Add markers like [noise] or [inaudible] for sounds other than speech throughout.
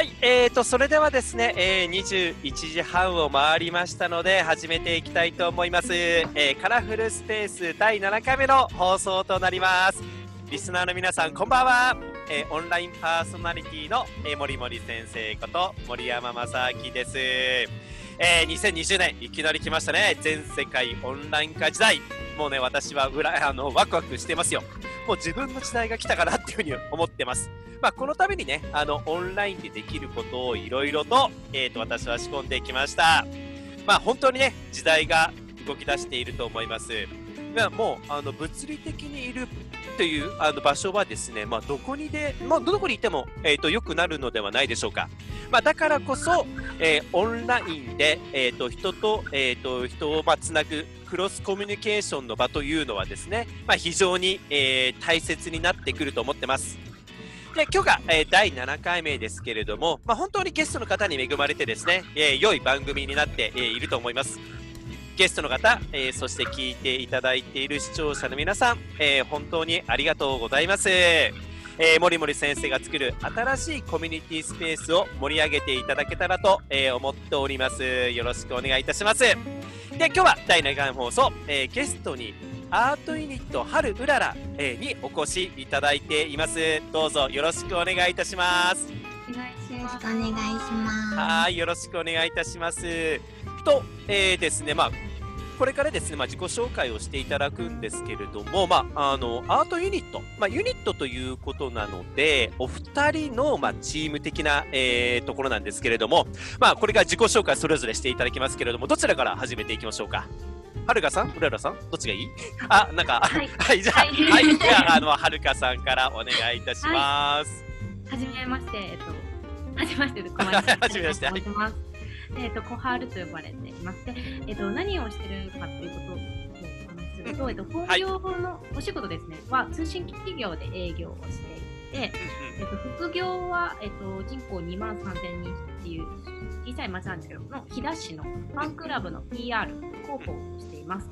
はい、えーと、それではですね、えー、21時半を回りましたので、始めていきたいと思います。えー、カラフルスペース第7回目の放送となります。リスナーの皆さん、こんばんは。えー、オンラインパーソナリティの、えー、森森先生こと森山正明です。えー、2020年、いきなり来ましたね。全世界オンライン化時代。もうね、私はうらあのワクワクしてますよ。もう自分の時代が来たかなっていうふうに思ってます。まあ、このためにね、あの、オンラインでできることをいろいろと、えっ、ー、と、私は仕込んできました。まあ、本当にね、時代が動き出していると思います。まあ、もう、あの、物理的にいるというあの場所はですね、まあ、どこにで、まあ、どこにいても、えっ、ー、と、良くなるのではないでしょうか。まあ、だからこそ、えー、オンラインで、えっ、ー、と、人と、えっ、と、人を、まあ、つなぐ、クロスコミュニケーションの場というのはですね、まあ、非常に、え大切になってくると思ってます。で、今日が、えー、第7回目ですけれども、まあ、本当にゲストの方に恵まれてですね、えー、良い番組になって、えー、いると思います。ゲストの方、えー、そして聞いていただいている視聴者の皆さん、えー、本当にありがとうございます。えー、森森先生が作る新しいコミュニティスペースを盛り上げていただけたらと、えー、思っております。よろしくお願いいたします。で、今日は第7回放送、えー、ゲストにアートユニット春うらら、えにお越しいただいています。どうぞよろしくお願いいたします。よろしくお願いします。はい、よろしくお願いいたします。と、えー、ですね、まあ、これからですね、まあ、自己紹介をしていただくんですけれども、まあ、あの、アートユニット、まあ、ユニットということなので、お二人の、まあ、チーム的な、えー、ところなんですけれども、まあ、これから自己紹介それぞれしていただきますけれども、どちらから始めていきましょうか？はるかさん？うららさん？どっちがいい？[laughs] あ、なんか、はい、はい、じゃあ、はい、はい、じゃあ、あの、はるかさんからお願いいたします。はじ、めまして、えっと、はじめまして、小 [laughs] 林はじめまして。はい、えっと、小春と呼ばれていまして、えっと、何をしてるかということをお話しすると、えっと、本業のお仕事ですね、は通信企業で営業をしていて、えっと、副業は、えっと、人口2万3000人っていう小さい町なんですけどの飛騨市のファンクラブの PR 広報をしています。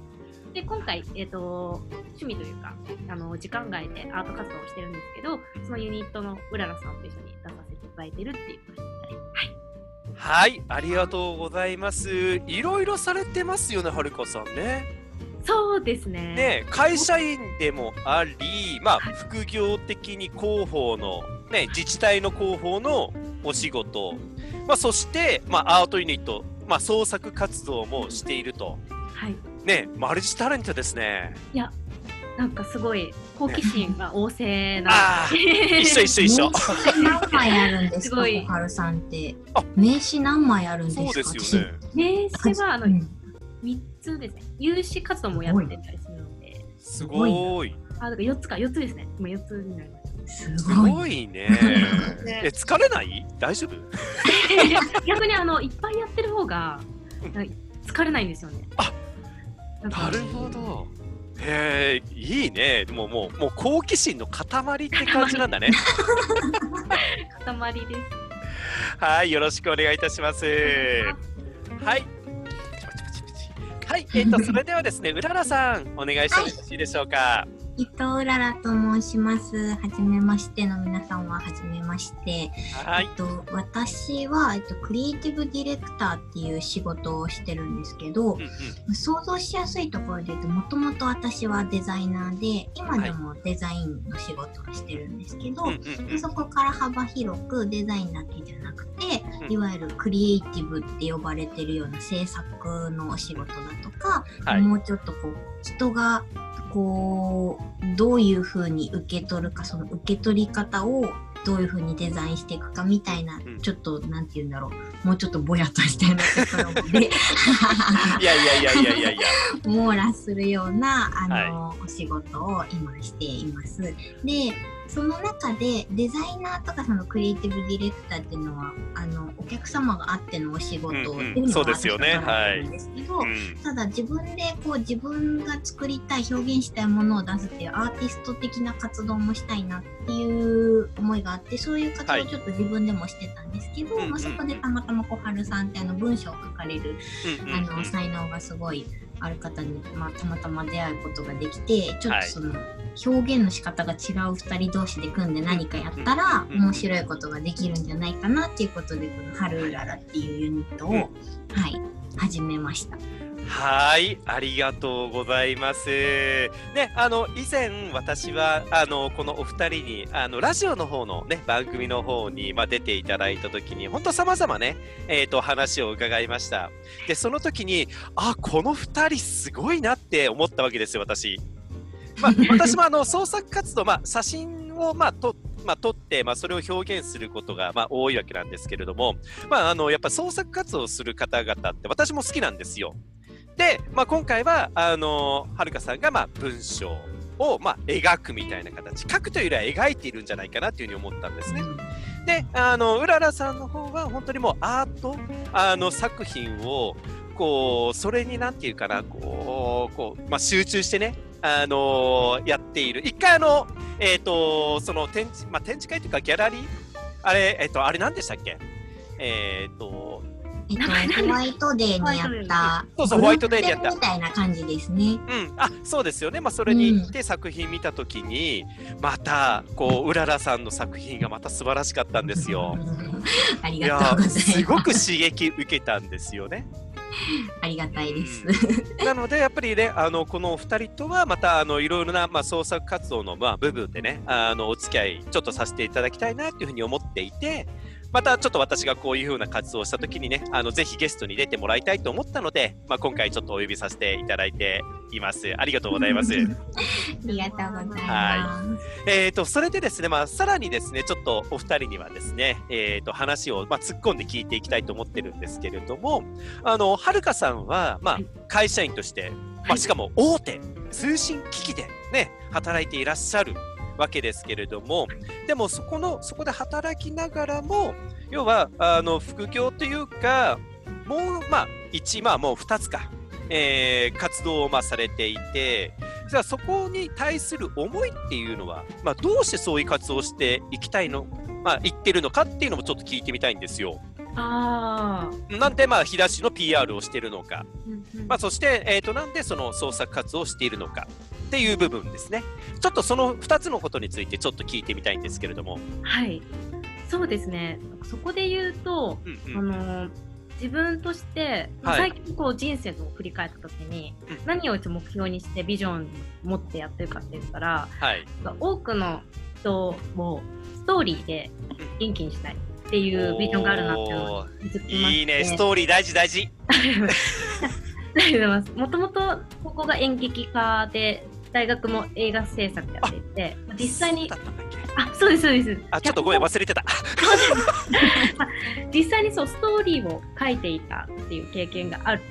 で今回、えーと、趣味というかあの時間外でアート活動をしてるんですけどそのユニットのうららさんと一緒に出させていただいてるっていう。感じで、はい、はい、ありがとうございます。いろいろされてますよね、はるかさんね。そうですね。ね、会社員でもあり、まあ、副業的に広報の、ね、自治体の広報のお仕事、まあ、そして、まあ、アートユニット、まあ、創作活動もしていると。はい。ね、マルチタレントですね。いや、なんかすごい好奇心が旺盛な。ね、一緒一緒一緒。何枚あるんですか、小春さんって。名刺何枚あるんですか。そうですよね。名刺はあの三、つですね。有志活動もやってたりするので。すごい。あ、だから四つか、四つですね。今四つになります。すごいね。え、疲れない？大丈夫？[laughs] 逆にあの、いっぱいやってる方が、疲れないんですよね。あなるほど。へえ、いいね。でももう、もう好奇心の塊って感じなんだね。塊です。はい、よろしくお願いいたします。はい。はい、えっ、ー、と、それではですね、うららさん、お願いしてもよろしいでしょうか？伊藤うららと申します。はじめましての皆さんははじめまして。はい、えっと、私は、えっと、クリエイティブディレクターっていう仕事をしてるんですけど、うんうん、想像しやすいところで言うと、もともと私はデザイナーで、今でもデザインの仕事をしてるんですけど、はい、そこから幅広くデザインだけじゃなくて、いわゆるクリエイティブって呼ばれてるような制作のお仕事だとか、はい、もうちょっとこう、人がこうどういうふうに受け取るかその受け取り方をどういうふうにデザインしていくかみたいな、うん、ちょっとなんて言うんだろう。もうちょっとぼやっとしたようなところでいやいやいやいやいやいや。[laughs] 網羅するようなあの、はい、お仕事を今しています。でその中でデザイナーとかそのクリエイティブディレクターっていうのはあのお客様があってのお仕事っていうのがあるんですけど、ただ自分でこう自分が作りたい表現したいものを出すっていうアーティスト的な活動もしたいなっていう思いがあってそういう活動をちょっと自分でもしてたんですけど、はい、まあ、そこでたまたま小春さんってあの文章を書かれる、あの才能がすごいある方に、まあ、たまたま出会うことができてちょっとその、表現の仕方が違う2人同士で組んで何かやったら面白いことができるんじゃないかなっていうことでこの「春うらら」っていうユニットを、はい、始めました。はい、ありがとうございます。ね、あの以前私はあのこのお二人にあのラジオの方のね番組の方にまあ、出ていただいた時に本当様々ねえっ、ー、と話を伺いました。でその時にあこの二人すごいなって思ったわけですよ私。まあ、[laughs] 私もあの創作活動まあ写真をまあ撮まあ、撮って、まあ、それを表現することが、まあ、多いわけなんですけれども、まあ、あのやっぱ創作活動をする方々って私も好きなんですよ。で、まあ、今回はあのはるかさんがまあ文章をまあ描くみたいな形書くというよりは描いているんじゃないかなというふうに思ったんですね。であのうららさんの方は本当にもうアートあの作品をこうそれになんていうかなこうこう、まあ、集中してねあのー、やっている。一回あの、えっ、ー、と、その展示、まあ、展示会というかギャラリー？あれ、えっ、ー、と、あれ何でしたっけ？えっ、と、えっと、ホワイトデーにやった。そうそう、ホワイトデーにやった。みたいな感じですね。うん、あ、そうですよね。まあ、それに行って作品見たときに、うん、また、こう、うららさんの作品がまた素晴らしかったんですよ。[laughs] ありがとうございます。すごく刺激受けたんですよね。[laughs] ありがたいです。なのでやっぱりねあのこのお二人とはまたあのいろいろなまあ創作活動のまあ部分でねあのお付き合いちょっとさせていただきたいなというふうに思っていて。またちょっと私がこういうふうな活動をしたときにね、あのぜひゲストに出てもらいたいと思ったので、まあ、今回ちょっとお呼びさせていただいています。ありがとうございます。[laughs] ありがとうございます。はい。えっ、ー、と、それでですね、まあ、さらにですね、ちょっとお二人にはですね、えっ、ー、と、話を、まあ、突っ込んで聞いていきたいと思ってるんですけれども、あの、はるかさんは、まあ、会社員として、まあ、しかも大手通信機器でね、働いていらっしゃるわけですけれども、でもそこの、そこで働きながらも、要は、あの、副業というか、もう、まあ、1、まあ、もう2つか、えー、活動を、まあ、されていて、じゃあそこに対する思いっていうのは、まあ、どうしてそういう活動をしていきたいの、まあ、言ってるのかっていうのもちょっと聞いてみたいんですよ。あなんで、まあ、日出しの PR をしているのか、うんうん、まあ、そして、えーと、なんでその創作活動をしているのかっていう部分ですね。ちょっとその2つのことについてちょっと聞いてみたいんですけれども。はい、そうですね。そこで言うと、うんうん、あの自分として、はい、最近こう人生を振り返った時に、うん、何を目標にしてビジョン持ってやってるかって言ったら、はい、多くの人をストーリーで元気にしたいっていうビジョンがあるなっていいいね。ストーリー大事大事。ありがとうございます。もともとここが演劇科で大学も映画制作やっていて実際にあそうですそうです。あちょっとごめん忘れてた。[laughs] 実際にそうストーリーを書いていたっていう経験がある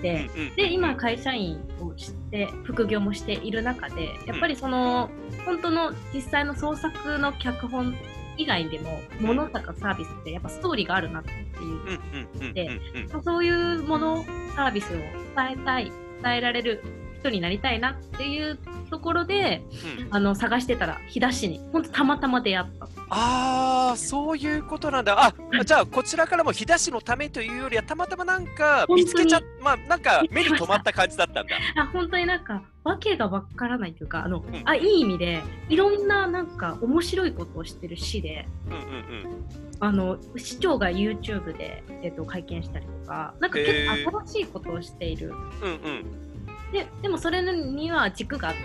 でうんうん、で今会社員をして副業もしている中でやっぱりその、うん、本当の実際の創作の脚本以外でも物とかサービスってやっぱストーリーがあるなっていうでそういうものサービスを伝えたい伝えられる人になりたいなっていうところで、うん、あの探してたら日田市に本当たまたま出会った。ああそういうことなんだ。あじゃあこちらからも日田市のためというよりはたまたまなんか見つけちゃまあなんか目に留まった感じだったんだ。あ本当になんかわけがわからないというかあの、うん、あいい意味でいろんななんか面白いことをしてる市で、うんうんうん、あの市長が YouTube で、えーと、会見したりとかなんか結構新しいことをしている。うんうんででもそれには軸があって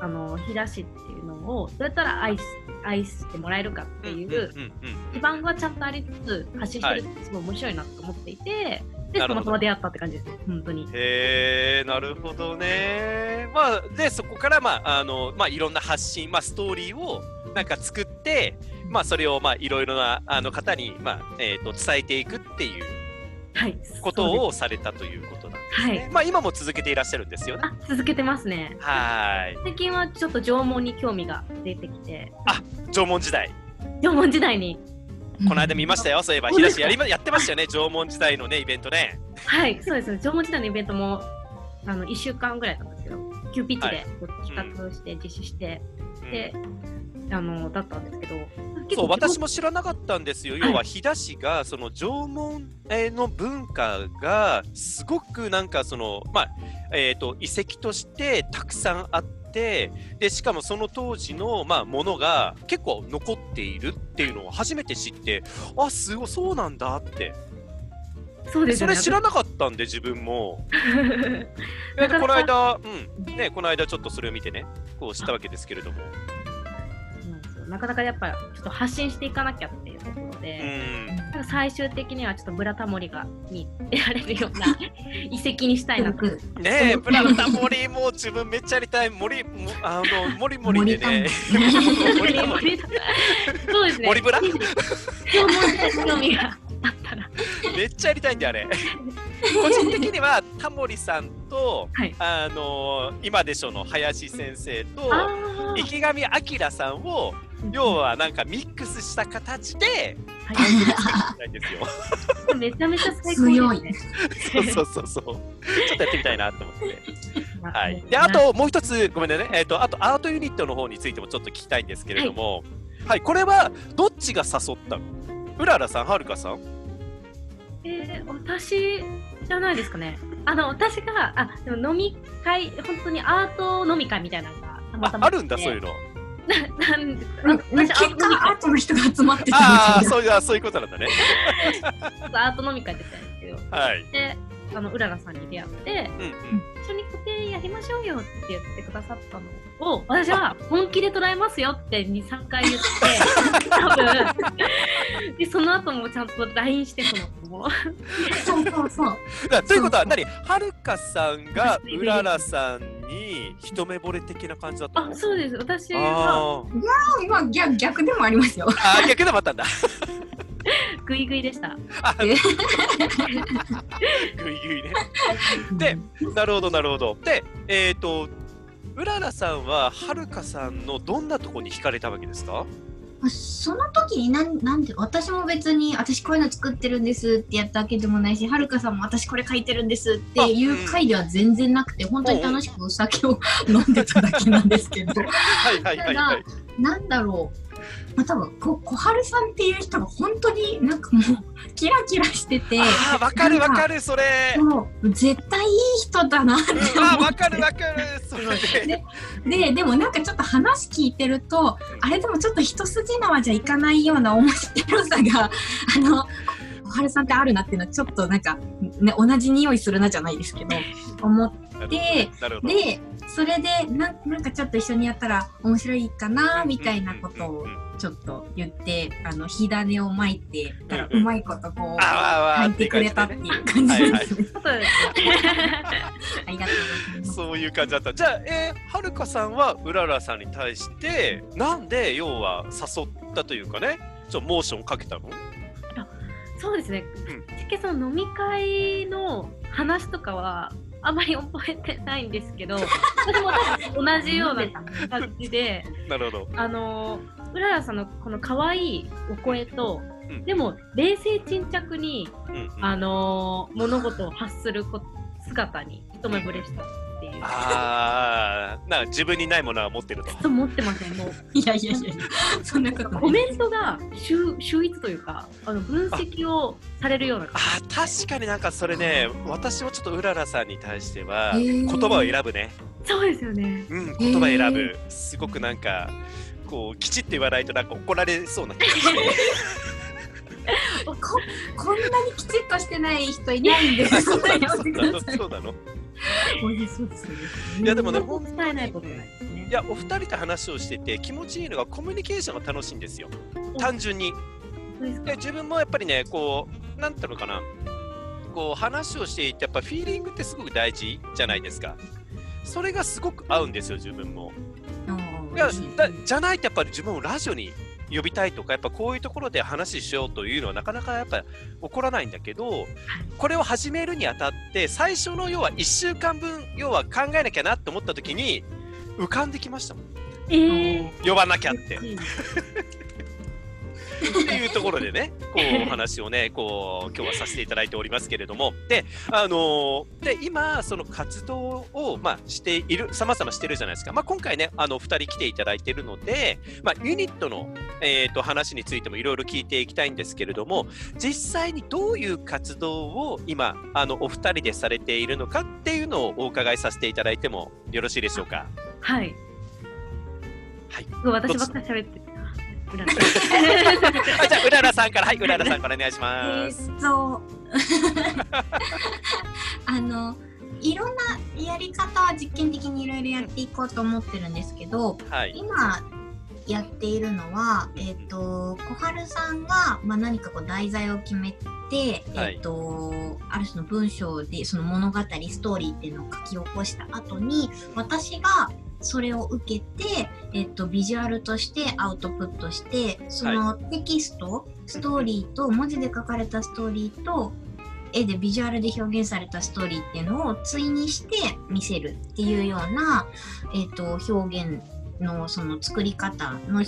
あの日田市っていうのをどうやったら愛し愛してもらえるかっていう基盤はちゃんとありつつ発信してるってすごい面白いなと思っていて、はい、でたまたま出会ったって感じですね本当に。へえなるほどね。まあでそこからまああのまあいろんな発信まあストーリーをなんか作って、まあそれをまあいろいろなあの方にまあえっ、ー、と伝えていくっていうことをされたということ。はい、まあ今も続けていらっしゃるんですよね。あ続けてますね。はい。最近はちょっと縄文に興味が出てきて。あ縄文時代。縄文時代に。この間見ましたよ、そういえば、東やりやってましたよね、縄文時代のね、イベントね。はい、そうです、縄文時代のイベントもあの1週間ぐらいだったんですけど、急ピッチで企画して、実施して、で、あのだったんですけど、そう私も知らなかったんですよ、要は飛騨市がその縄文の文化がすごくなんかその、まあえーと、遺跡としてたくさんあってでしかもその当時の、まあ、ものが結構残っているっていうのを初めて知ってあすごいそうなんだって。そうです、ね、それ知らなかったんで自分も。[laughs] この間、うんね、この間ちょっとそれを見てねこう知ったわけですけれども。なかなかやっぱちょっと発信していかなきゃっていうところで、うん、最終的にはちょっとブラタモリがに出られるような遺跡にしたいなと。ねえ、ブラタモリも自分めっちゃやりたい。森もあのモリモリでね。そうですね。森ブラ？興味があったら。めっちゃやりたいんであれ。個人的にはタモリさんと、はい、あの今でしょの林先生と池上彰さんを要はなんかミックスした形で番組作りたいんですよ。[laughs] めちゃめちゃ最高ですね。[laughs] そうそうそうそう。ちょっとやってみたいなと思って。[laughs] はい。であともう一つごめんね。えっ、ー、とあとアートユニットの方についてもちょっと聞きたいんですけれども、はい、はい、これはどっちが誘ったの？うららさん、はるかさん？えー、私じゃないですかね。あの私があでも飲み会本当にアート飲み会みたいなのがたまたまあるんだそういうの。なん結果アートの人が集まってたああそういうそういうことなんだね。アート飲み会ってたんですけど、はい、であのうららさんに出会って、うんうん、一緒に固定やりましょうよって言ってくださったのを私は本気で捉えますよって23回言って [laughs] 多分。でその後もちゃんと LINE してそのも。そうそうそう。[laughs] ということは何？はるかさんがうららさんに一目惚れ的な感じだったあそうです。私は。いやまあ逆逆でもありますよ。あ逆でもあったんだ。ぐいぐいでした。ぐいぐいね。で、なるほど、なるほど。で、えっ、ー、と、うららさんは、はるかさんのどんなところに惹かれたわけですか？その時になんなんで私も別に私こういうの作ってるんですってやったわけでもないしはるかさんも私これ書いてるんですっていう回では全然なくて、本当に楽しくお酒を飲んでただけなんですけど。はいはいはい、はい、なんだろうまあ、多分こ小春さんっていう人が本当になんかもうキラキラしててあわかるわかるそれ。そう絶対いい人だなって思って、あわかるわかるそれ。でででもなんかちょっと話聞いてるとあれでもちょっと一筋縄じゃいかないような面白さがあの小春さんってあるなっていうのはちょっとなんか、ね、同じ匂いするなじゃないですけど思ってでそれでななんかちょっと一緒にやったら面白いかなみたいなことをちょっと言ってあの火種を巻いてたらうまいことこう書いてくれたっていう感じですね。ありがとうございます。[laughs] そういう感じだった。じゃあ、えー、はるかさんはうららさんに対してなんで要は誘ったというかね、ちょっとモーションかけたの？そうですね。うん、その飲み会の話とかはあまり覚えてないんですけど [laughs] 私も多分同じような感じで [laughs] なるほどあのうららさんのこの可愛いお声と、うん、でも冷静沈着に、うんうん、あの物事を発する姿に一目惚れした。っていうああ、な自分にないものは持ってると。と [laughs] 持ってません、もう。いやいやいや、そんなことコメントが秀秀逸というか、あの分析をされるようなあ確かになんかそれね、私もちょっとうららさんに対しては、言葉を選ぶね。そうですよね。うん、言葉選ぶ。すごくなんか、こう、きちって言わないとなんか怒られそうな気がして。[laughs] こ [laughs] こんなにきちっとしてない人いないんです。そうなの。[laughs] いやでもね、本当に、ね、いやお二人と話をしてて気持ちいいのがコミュニケーションが楽しいんですよ。単純に。で自分もやっぱりね、こう、なんていうのかな、こう話をしていて、やっぱフィーリングってすごく大事じゃないですか。それがすごく合うんですよ、自分も。いやだじゃないとやっぱり自分もラジオに呼びたいとかやっぱこういうところで話しようというのはなかなかやっぱ起こらないんだけどこれを始めるにあたって最初の要は1週間分要は考えなきゃなって思った時に浮かんできましたもん、えー、呼ばなきゃって。ところでね、こうお話をね、こう今日はさせていただいておりますけれども、で、あので今その活動をまあしている、さまざましてるじゃないですか。まあ今回ね、あの二人来ていただいているので、まあユニットのえっ、ー、と話についてもいろいろ聞いていきたいんですけれども、実際にどういう活動を今あのお二人でされているのかっていうのをお伺いさせていただいてもよろしいでしょうか？はい。はい。私ばっかり喋って。じゃあ、うららさんから、はい、うららさんからお願いします。えっと、[laughs] あの、いろんなやり方は実験的にいろいろやっていこうと思ってるんですけど、はい、今やっているのは、えっ、ー、と小春さんが、まあ、何かこう題材を決めて、はい、えっ、ー、とある種の文章でその物語ストーリーっていうのを書き起こした後に私がそれを受けて、えっと、ビジュアルとしてアウトプットしてそのテキスト、はい、ストーリーと文字で書かれたストーリーと絵でビジュアルで表現されたストーリーっていうのを対にして見せるっていうような、えっと、表現のその作り方の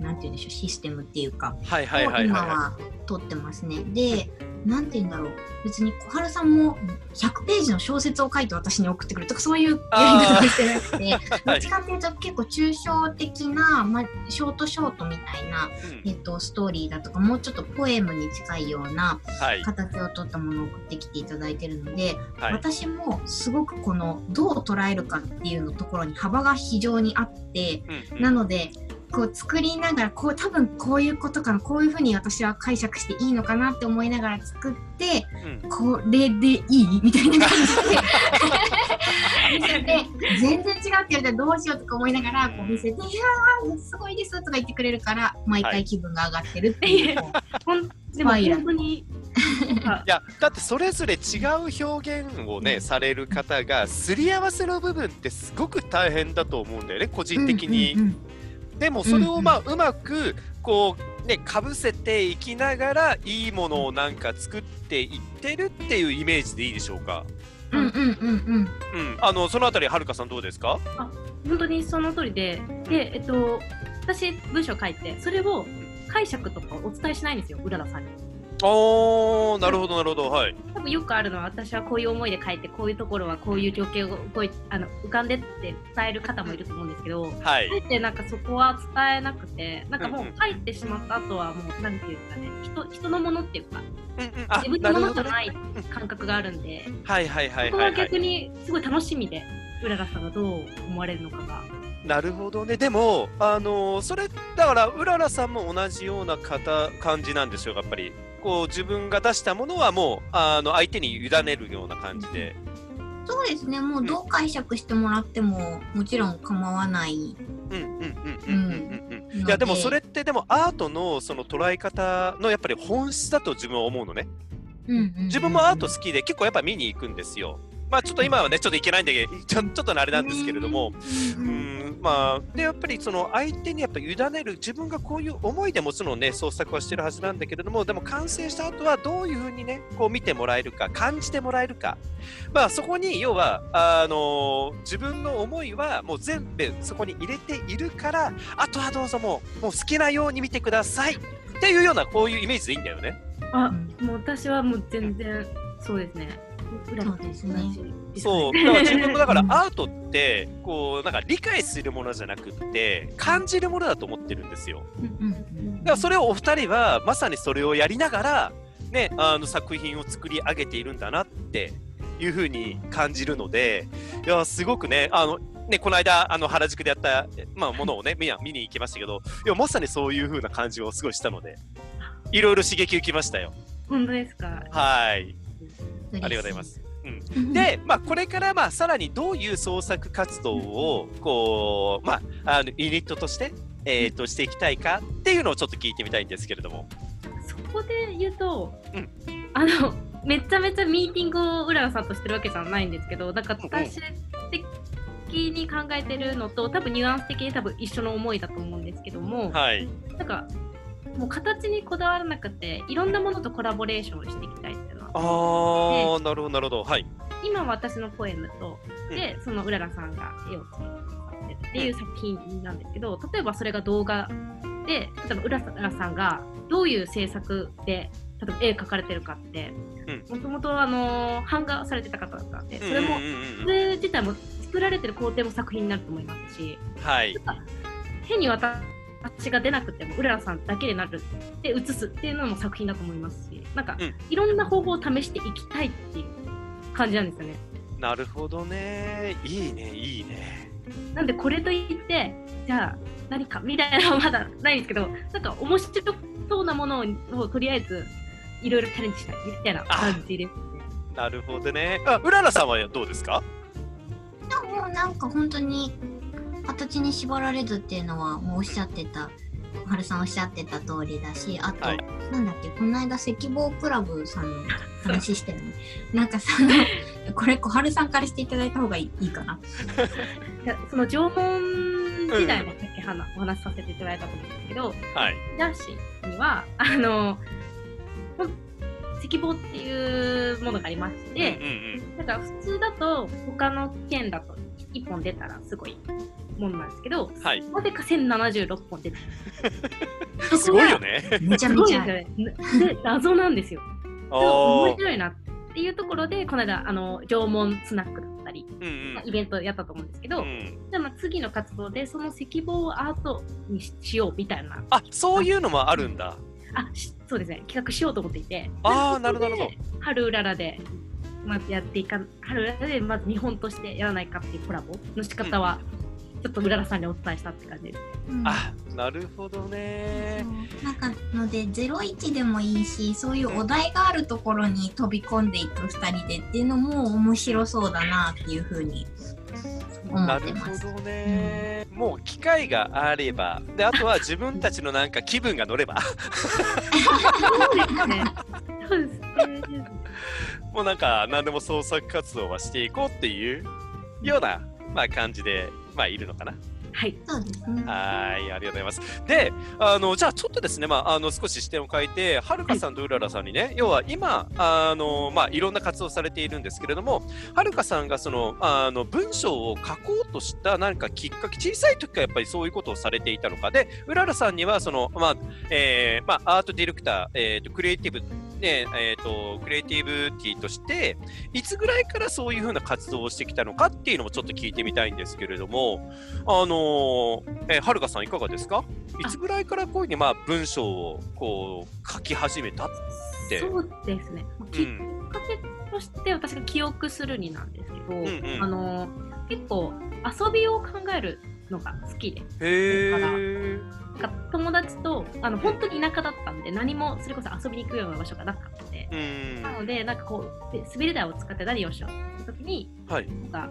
なんて言うんでしょうシステムっていうか、はいはいはいはい、今は取ってますね。で、なんて言うんだろう。別に小春さんも100ページの小説を書いて私に送ってくるとかそういうやり方してなくて [laughs] どっちかっていうと結構抽象的な、まあ、ショートショートみたいな、うん、えっと、ストーリーだとかもうちょっとポエムに近いような形を取ったものを送ってきていただいてるので、はい、私もすごくこのどう捉えるかっていうのところに幅が非常にあって、うんうん、なのでこう作りながらこう多分こういうことかなこういうふうに私は解釈していいのかなって思いながら作って、うん、これでいい？みたいな感じで。見せて全然違うって言われたらどうしようとか思いながらこう見せて「いやーすごいです」とか言ってくれるから毎回気分が上がってるっていう。[laughs] はい、でも本当にいやだってそれぞれ違う表現をね、される方がすり合わせの部分ってすごく大変だと思うんだよね個人的に。でもそれをまあうまくこうねかぶせていきながらいいものをなんか作っていってるっていうイメージでいいでしょうか？うんうんうんうん。うんあのそのあたりはるかさんどうですか？あ本当にその通りででえっと私文章書いてそれを解釈とかお伝えしないんですようららさんに。ああ、なるほど、なるほど、はい。多分よくあるのは、私はこういう思いで書いて、こういうところはこういう状況をこうあの浮かんでって伝える方もいると思うんですけど、はい。書いてなんかそこは伝えなくて、なんかもう書いてしまった後はもう、なんていうかね、人人のものっていうか、うんうん、自分のものじゃない感覚があるんで、はいはいはいはい、そこは逆にすごい楽しみで、うららさんがどう思われるのかが。なるほどね。でも、あのー、それ、だから、うららさんも同じような方、感じなんですよ、やっぱり。こう自分が出したものはもうあの相手に委ねるような感じで。そうですね、もうどう解釈してもらっても、もちろん構わない。うんうんうんうんうんうん。いやでもそれってでもアートのその捉え方のやっぱり本質だと自分は思うのね。自分もアート好きで結構やっぱ見に行くんですよ。まあちょっと今はねちょっと行けないんでちょちょっとあれなんですけれども、うんまあ、でやっぱりその相手にやっぱ委ねる自分がこういう思いでもちろんね創作はしてるはずなんだけれどもでも完成した後はどういうふうにねこう見てもらえるか感じてもらえるか、まあ、そこに要はあの自分の思いはもう全部そこに入れているからあとはどうぞもうもう好きなように見てくださいっていうようなこういうイメージでいいんだよね。あもう私はもう全然そうですね。そうですね。そうだから自分もだからアートってこうなんか理解するものじゃなくって感じるものだと思ってるんですよ。だからそれをお二人はまさにそれをやりながらねあの作品を作り上げているんだなっていうふうに感じるのでいやすごくねあのね、この間あの原宿でやった、まあ、ものをね [laughs] 見見に行きましたけどいやまさにそういうふうな感じをすごいしたのでいろいろ刺激受けましたよ。本当ですか？はいありがとうございます。うん、で、まあ、これからまあさらにどういう創作活動をこう、まあ、あのユニットとして、えー、としていきたいかっていうのをちょっと聞いてみたいんですけれども。そこで言うと、うん、あのめちゃめちゃミーティングを浦野さんとしてるわけじゃないんですけどだから私的に考えてるのと多分ニュアンス的に多分一緒の思いだと思うんですけども、はい、なんかもう形にこだわらなくていろんなものとコラボレーションしていきたいああなるほどなるほど。はい。今私のポエムとで、うん、そのうららさんが絵を作ってっていう作品なんですけど例えばそれが動画でで例えば浦さんがどういう制作で例えば絵描かれてるかってもともと版画されてた方だったんでそれも、それ自体も作られてる工程も作品になると思いますし、はい、変に私が出なくてもうららさんだけでなるで写すっていうのも作品だと思いますしなんか、うん、いろんな方法を試していきたいっていう感じなんですよね。なるほどねいいねいいね。なんでこれといってじゃあ何かみたいなのはまだないんですけどなんか面白そうなものをとりあえずいろいろチャレンジしたいみたいな感じです、ね、なるほどね。あ、うららさんはどうですか？もうなんか本当に形に縛られずっていうのはもうおっしゃってたはるさんおっしゃってた通りだしあと、はい、なんだっけこの間赤坊クラブさんの話してるね [laughs] なんかそのこれ小春さんからしていただいた方がいいかな。[laughs] その縄文時代もさっき話,、お話しさせていただいたと思うんですけど、はい、男子にはあの石棒っていうものがありまして、うんうんうん、だから普通だと他の県だと1本出たらすごいものなんですけど、はい、なぜか1076本出てるすごいよねめちゃめちゃで謎なんですよ。面白いなっていうところでこの間あの縄文スナックだったり、うんうん、イベントやったと思うんですけど、うん、でも次の活動でその石棒をアートにしようみたいな。あそういうのもあるんだ。あそうですね。企画しようと思っていて。ああなるほど。春うららでまずやっていか春うららでまず日本としてやらないかっていうコラボの仕方は、ちょっとうららさんにお伝えしたって感じ。です、うん、あなるほどね。なんかので01でもいいしそういうお題があるところに飛び込んでいく2人でっていうのも面白そうだなっていうふうになるほどね、うん、もう機会があれば。であとは自分たちのなんか気分が乗れば。そうですね。[laughs] もうなんか何でも創作活動はしていこうっていうような、まあ、感じで、まあ、いるのかな。はい、そうですね。はい、ありがとうございます。で、あのじゃあちょっとですね、まああの少し視点を変えて、はるかさんとうららさんにね、はい、要は今あのまあいろんな活動されているんですけれども、はるかさんがそのあの文章を書こうとした何かきっかけ、小さい時からやっぱりそういうことをされていたのかで、うららさんにはそのまあ、えー、まあアートディレクター、えっ、ー、とクリエイティブね、えっ、ー、と、クリエイティブティとして、いつぐらいからそういうふうな活動をしてきたのかっていうのもちょっと聞いてみたいんですけれども、あのー、えー、はるかさんいかがですか？いつぐらいからこういうふうに、まあ、文章をこう書き始めたって。そうですね。きっかけとして私が記憶するになんですけど、うんうん、あのー、結構遊びを考えるのが好きで。へー。か友達とあの本当に田舎だったんで何もそれこそ遊びに行くような場所がなかったので、なのでなんかこう滑り台を使って何をしようって時に、はい、なんか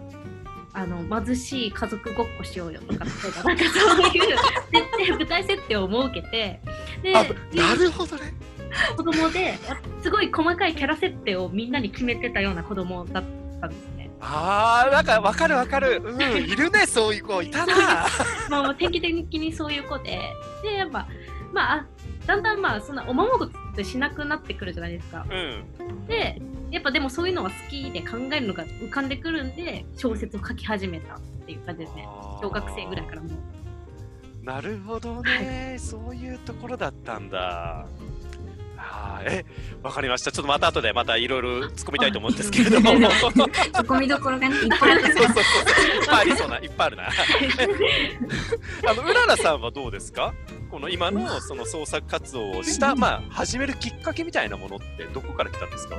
あの貧しい家族ごっこしようよとかなんかそういう設定舞台設定を設けてでなるほどね子供ですごい細かいキャラ設定をみんなに決めてたような子供だったんですね。ああ、なんかわかるわかる。うん、いるね、そういう子。いたな。[laughs] まあ、定期的にそういう子で。で、やっぱ、まあ、だんだんまあ、そんなおままごとしなくなってくるじゃないですか。うん、で、やっぱでもそういうのが好きで考えるのが浮かんでくるんで、小説を書き始めたっていう感じですね。小学生ぐらいからもなるほどね、はい、そういうところだったんだ。はい、え、わかりました。ちょっとまた後でまたいろいろ突っ込みたいと思うんですけれども。[laughs] 突っ込みどころがね、いっぱいある。[laughs] そうそうそう。いっぱいありそうな、いっぱいあるな。[laughs] あの、うららさんはどうですか？この今のその創作活動をした、まあ、始めるきっかけみたいなものってどこから来たんですか？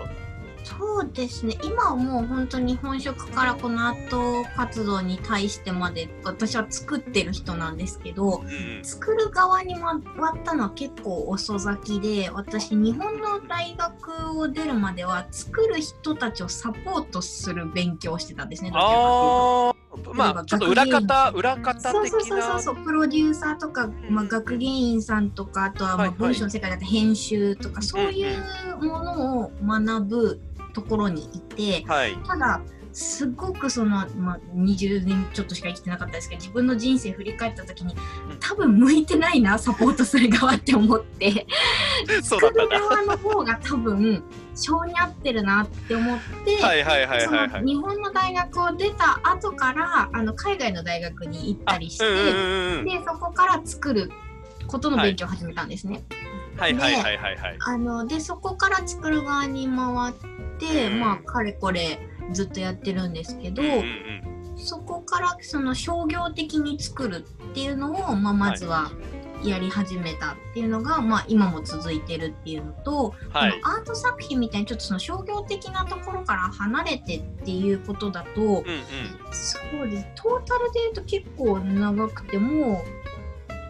そうですね。今はもう本当に本職からこのアート活動に対してまで私は作ってる人なんですけど、うん、作る側に回ったのは結構遅咲きで私日本の大学を出るまでは作る人たちをサポートする勉強をしてたんですね。あまあちょっと裏方裏方的な。そうそうそうそうプロデューサーとか、まあ、学芸員さんとかあとはまあ文章の世界だと編集とか、そういうものを学ぶところにいて、はい、ただすごくその、まあ、20年ちょっとしか生きてなかったですけど自分の人生振り返った時に多分向いてないなサポートする側って思って。作る側の方が多分性に合ってるなって思って日本の大学を出た後からあの海外の大学に行ったりしてでそこから作ることの勉強を始めたんですね。はいはいはいはいはい。あのでそこから作る側に回って、うん。まあかれこれずっとやってるんですけど、うんうんうん。そこからその商業的に作るっていうのを、まあ、まずはやり始めたっていうのが、まあ、今も続いてるっていうのと、はい。このアート作品みたいにちょっとその商業的なところから離れてっていうことだと、うんうん。そうです。トータルで言うと結構長くてもう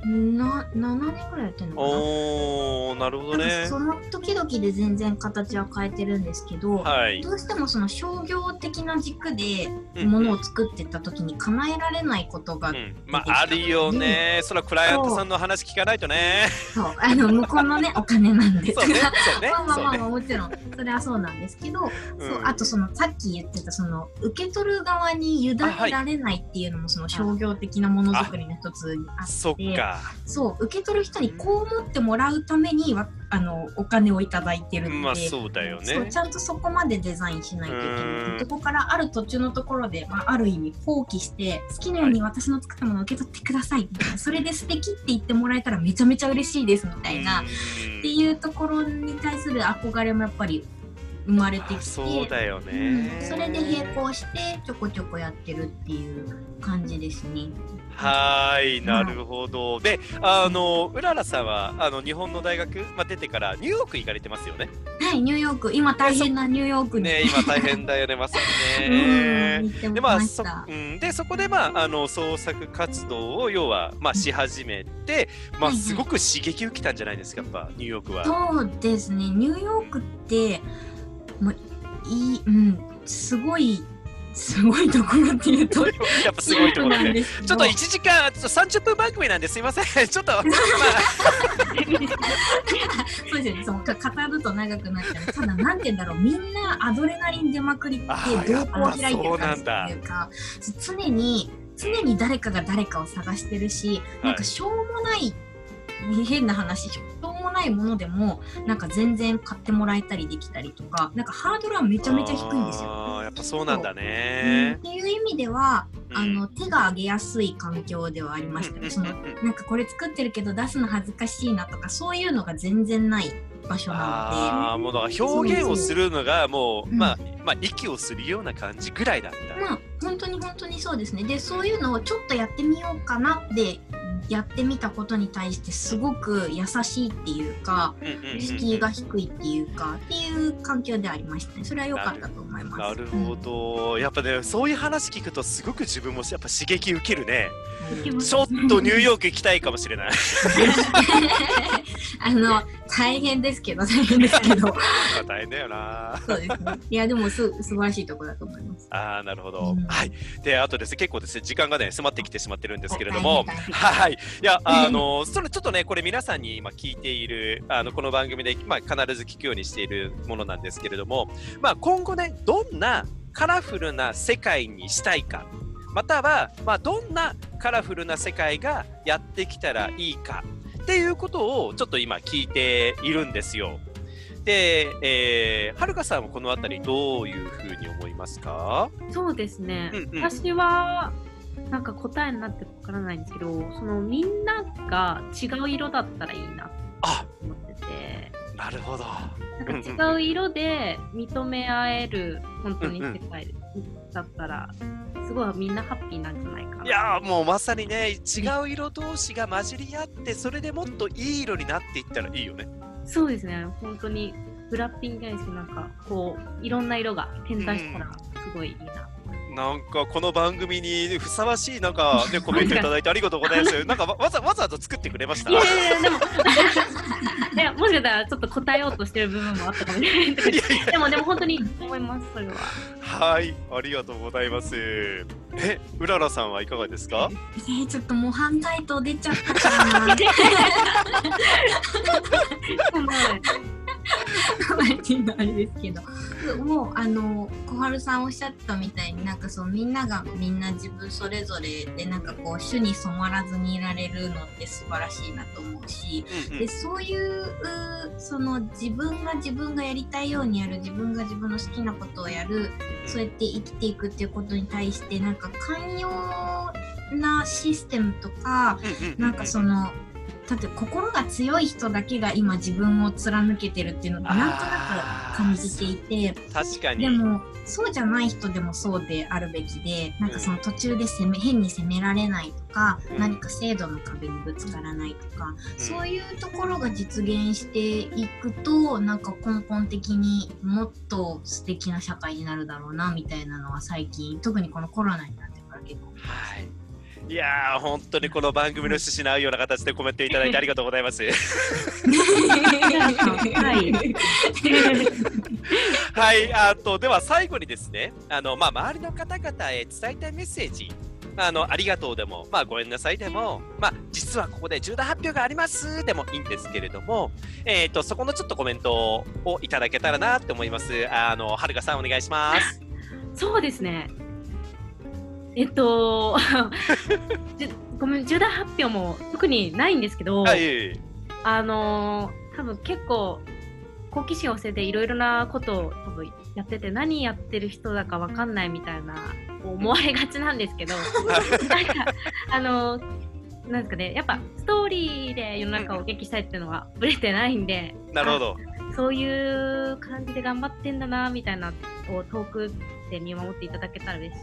な7年ぐらいやってるのかな？おー、なるほどね。その時々で全然形は変えてるんですけど、はい。どうしてもその商業的な軸でうんものを作ってった時に叶えられないことが、うん、まああるよね。そのクライアントさんの話聞かないとね。そう [laughs] [laughs] あの向こうのね [laughs] お金なんですそうね、そうねまあ、まあ。まあまあもちろんそれはそうなんですけど、そううんあとそのさっき言ってたその受け取る側に委ねられないっていうのもその商業的なものづくりの一つにあってそっか。そう受け取る人にこう思ってもらうためにわあのお金をいただいてるんで、まあそうだよね。ち。ゃんとそこまでデザインしないといけない。そこからある途中のところで、まあ、ある意味放棄して好きなように私の作ったものを受け取ってくださいみたいなそれで素敵って言ってもらえたらめちゃめちゃ嬉しいですみたいな、うん。っていうところに対する憧れもやっぱり生まれてきあてそうだようんね。それで並行してちょこちょこやってるっていう感じですね。はーい、なるほど。で、あの、うららさんは、あの、日本の大学、まあ、出てから、ニューヨーク行かれてますよね。はい、ニューヨーク、今大変なニューヨークに。ね、今大変だよね、まさに [laughs] うん、ね。でまあそ。うん、でそこで、まあ、あの創作活動を要は、まあ、し始めて、まあ、はいはいすごく刺激受けたんじゃないですかやっぱニューヨークは。そうですね、ニューヨークって、もういい、うん、すごい、すごいところっていうと、やっぱすごいところで。ですけどちょっと1時間、ちょっと30分番組なんですいません。[laughs] ちょっと、まあ、[laughs] そうですよね、そのか語ると長くなっちゃう。ただ、なんて言うんだろう、みんなアドレナリン出まくりって動向を開いてる感じっていうか、常に、常に誰かが誰かを探してるし、なんかしょうもない、変な話、しょうもないものでも、なんか全然買ってもらえたりできたりとか、なんかハードルはめちゃめちゃ低いんですよ。やっぱそうなんだうんねっ。ていう意味では、うんあの手が挙げやすい環境ではありましたね。そのなんかこれ作ってるけど出すの恥ずかしいなとかそういうのが全然ない場所なああ、もう表現をするのがもう、うんまあ、まあ、息をするような感じぐらいだった。ので、まあ本当に本当にそうですね。でそういうのをちょっとやってみようかなってやってみたことに対してすごく優しいっていうか、うんうんうんうん。敷居が低いっていうかっていう環境でありましたね。それは良かったと思います。なるほど、やっぱねそういう話聞くとすごく自分もやっぱ刺激受けるね。うん。ちょっとニューヨーク行きたいかもしれない。[laughs] あの大変ですけど大変ですけど。[laughs] 大変だよな。そうですね。いやでもす素晴らしいところだと思います。ああなるほど、うん。はい。であとですね結構ですね時間がね迫ってきてしまってるんですけれども。はいいやあのそれちょっとねこれ皆さんに今聞いているあのこの番組で、まあ、必ず聞くようにしているものなんですけれども、まあ、今後ねどんなカラフルな世界にしたいかまたは、まあ、どんなカラフルな世界がやってきたらいいかっていうことをちょっと今聞いているんですよ。で、えー、はるかさんはこのあたりどういうふうに思いますか？そうですね、うんうん。私はなんか答えになってわからないんですけどそのみんなが違う色だったらいいなってあ思っててなるほど。なんか違う色で認め合える本当に世界だったらすごいみんなハッピーなんじゃないかないやーもうまさにね違う色同士が混じり合ってそれでもっといい色になっていったらいいよね。そうですね本当にブラッピングじゃないですけどなんかこういろんな色が点在したらすごいいいな、なんかこの番組にふさわしいなんか [laughs] ねコメントいただいてありがとうございます。なんかわわざわざと作ってくれました？い。やいやいやでも [laughs] いやもしかしたらちょっと答えようとしてる部分もあったかもしれないでもでも本当に思いますそれははいありがとうございます。えうららさんはいかがですか？えー、ちょっと模範解答出ちゃったかな [laughs] っていうのはあれですけど。もうあの小春さんおっしゃったみたいになんかそうみんながみんな自分それぞれでなんかこう種に染まらずにいられるのって素晴らしいなと思うしうんうん。でそういううその自分が自分がやりたいようにやる自分が自分の好きなことをやるそうやって生きていくっていうことに対してなん。か寛容なシステムとかなんかそのだって心が強い人だけが今自分を貫けてるっていうのをなんとなく感じていて確かに。でもそうじゃない人でもそうであるべきでなんかその途中で攻め変に責められないとか、うん、何か制度の壁にぶつからないとか、うん、そういうところが実現していくとなんか根本的にもっと素敵な社会になるだろうなみたいなのは最近特にこのコロナになってから結構。はいいや本当にこの番組の趣旨に合うような形でコメントいただいてありがとうございます。はい、あとでは最後にですね、あのまあ周りの方々へ伝えたい。メッセージ。あのありがとうでも、まあ、ごめんなさい。でも、まあ、実はここで重大発表がありますでもい。い。んですけれども、えーと、そこのちょっとコメントをい。ただけたらなって思い。ます。あのはるかさん、お願い。します。そうですね。えっと、ごめん、重大発表も特にないんですけど、はい、あの多分結構、好奇心旺盛でいろいろなことを多分やってて、何やってる人だか分かんないみたいな思われがちなんですけど、[laughs] なんか、あのなんですかね、やっぱストーリーで世の中を激したいっていうのはぶれてないんで、なるほど。そういう感じで頑張ってんだなみたいなを遠くで見守っていただけたら嬉しい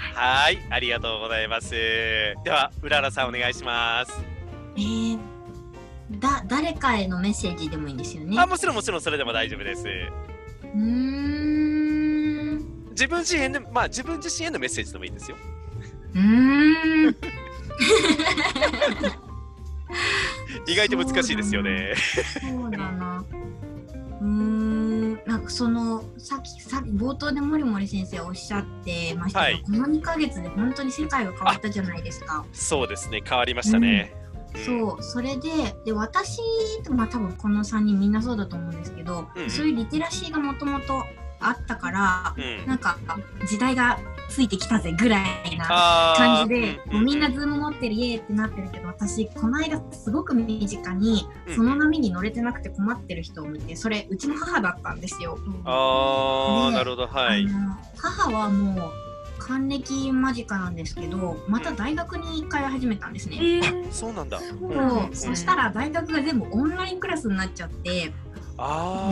はい、ありがとうございます。では、うららさんお願いします。えー、だ、誰かへのメッセージでもいいんですよね。あ、もちろんもちろんそれでも大丈夫です。うん。自分自身で、まあ自分自身へのメッセージでもいいですよ。うん。[laughs] 意外と難しいですよね。そうだな。うん、なんかそのさっきさ冒頭で森森先生おっしゃってましたけど、はい、この2か月で本当に世界が変わったじゃないですか。そうですね。変わりましたね。うん、そう。それでで私まあ多分この3人みんなそうだと思うんですけど、うんうん、そういうリテラシーがもともとあったから、うん、なんか時代がついてきたぜぐらいな感じで、もうみんなズーム持ってるイエーってなってるけど私この間すごく身近にその波に乗れてなくて困ってる人を見てそれうちの母だったんですよ。ああなるほどはい。母はもう還暦間近なんですけどまた大学に通い始めたんですね。えー、そうなんだ。そう、うん、そしたら大学が全部オンラインクラスになっちゃってあ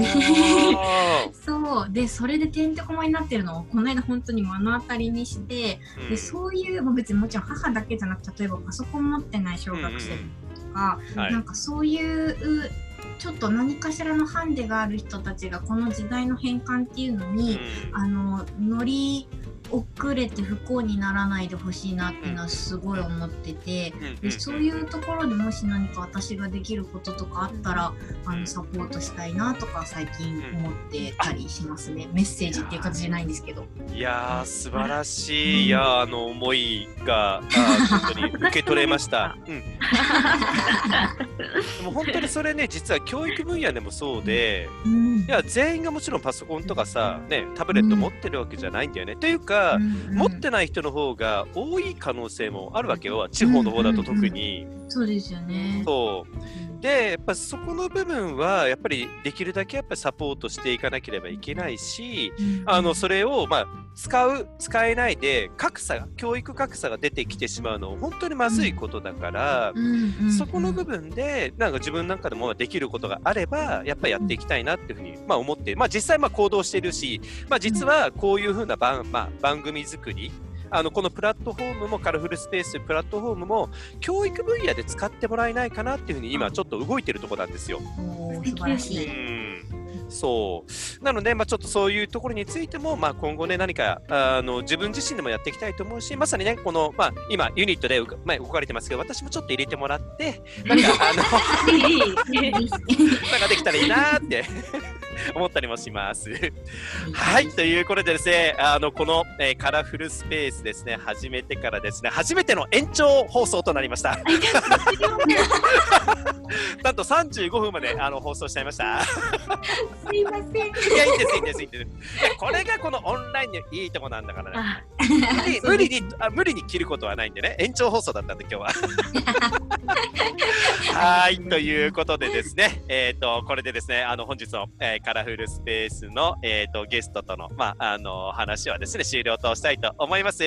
[laughs] そう。でそれでてんてこまになってるのをこの間本当に目の当たりにして、うん、でそういう、まあ、別にもちろん母だけじゃなく例えばパソコン持ってない小学生とか、うん。うん、なんかそういうちょっと何かしらのハンデがある人たちがこの時代の変換っていうのに、うん、あの乗り遅れて不幸にならないでほしいなっていうのはすごい思ってて、でそういうところでもし何か私ができることとかあったらあのサポートしたいなとか最近思ってたりしますね。メッセージっていう形じゃないんですけど。いやー素晴らしい、いやあの思いが本当に受け取れました、[laughs] うん、でも本当にそれね実は教育分野でもそうで、うん、いや全員がもちろんパソコンとかさねタブレット持ってるわけじゃないんだよね、というかうんうん、持ってない人の方が多い可能性もあるわけよ、地方の方だと特に。うんうんうん、そうですよね。そう。で、やっぱそこの部分は、やっぱりできるだけやっぱサポートしていかなければいけないし、うん、あの、それを、まあ、使う、使えないで、格差、教育格差が出てきてしまうのは本当にまずいことだから、そこの部分で、なんか自分なんかでもできることがあれば、やっぱりやっていきたいなっていうふうに、まあ、思って、まあ、実際、まあ、行動してるし、まあ、実はこういうふうな番、まあ、番組作り、あのこのプラットフォームもカラフルスペースプラットフォームも教育分野で使ってもらえないかなっていうふうに今ちょっと動いてるところなんですよ。そう。なので、まあ、ちょっとそういうところについても、まあ、今後ね、何かあの自分自身でもやっていきたいと思うし、まさにね、この、まあ、今、ユニットで、まあ、動かれてますけど、私もちょっと入れてもらって、[laughs] なんか、あの、[laughs] なんかできたらいいなって [laughs] 思ったりもします。はい、ということでですね、あのこの、えー、カラフルスペースですね、始めてからですね、初めての延長放送となりました。[laughs] なんと35分まであの放送しちゃいました。すいません。いや、いいんです、いいんです、いいんです。これがこのオンラインのいいとこなんだからね。無理にあ無理に切ることはないんでね、延長放送だったんで、今日は。[laughs] はい、ということでですね、えっ、ー、と、これでですね、あの、本日の、えー、カラフルスペースの、えっ、ー、と、ゲストとの、まあ、あの、話はですね、終了としたいと思います。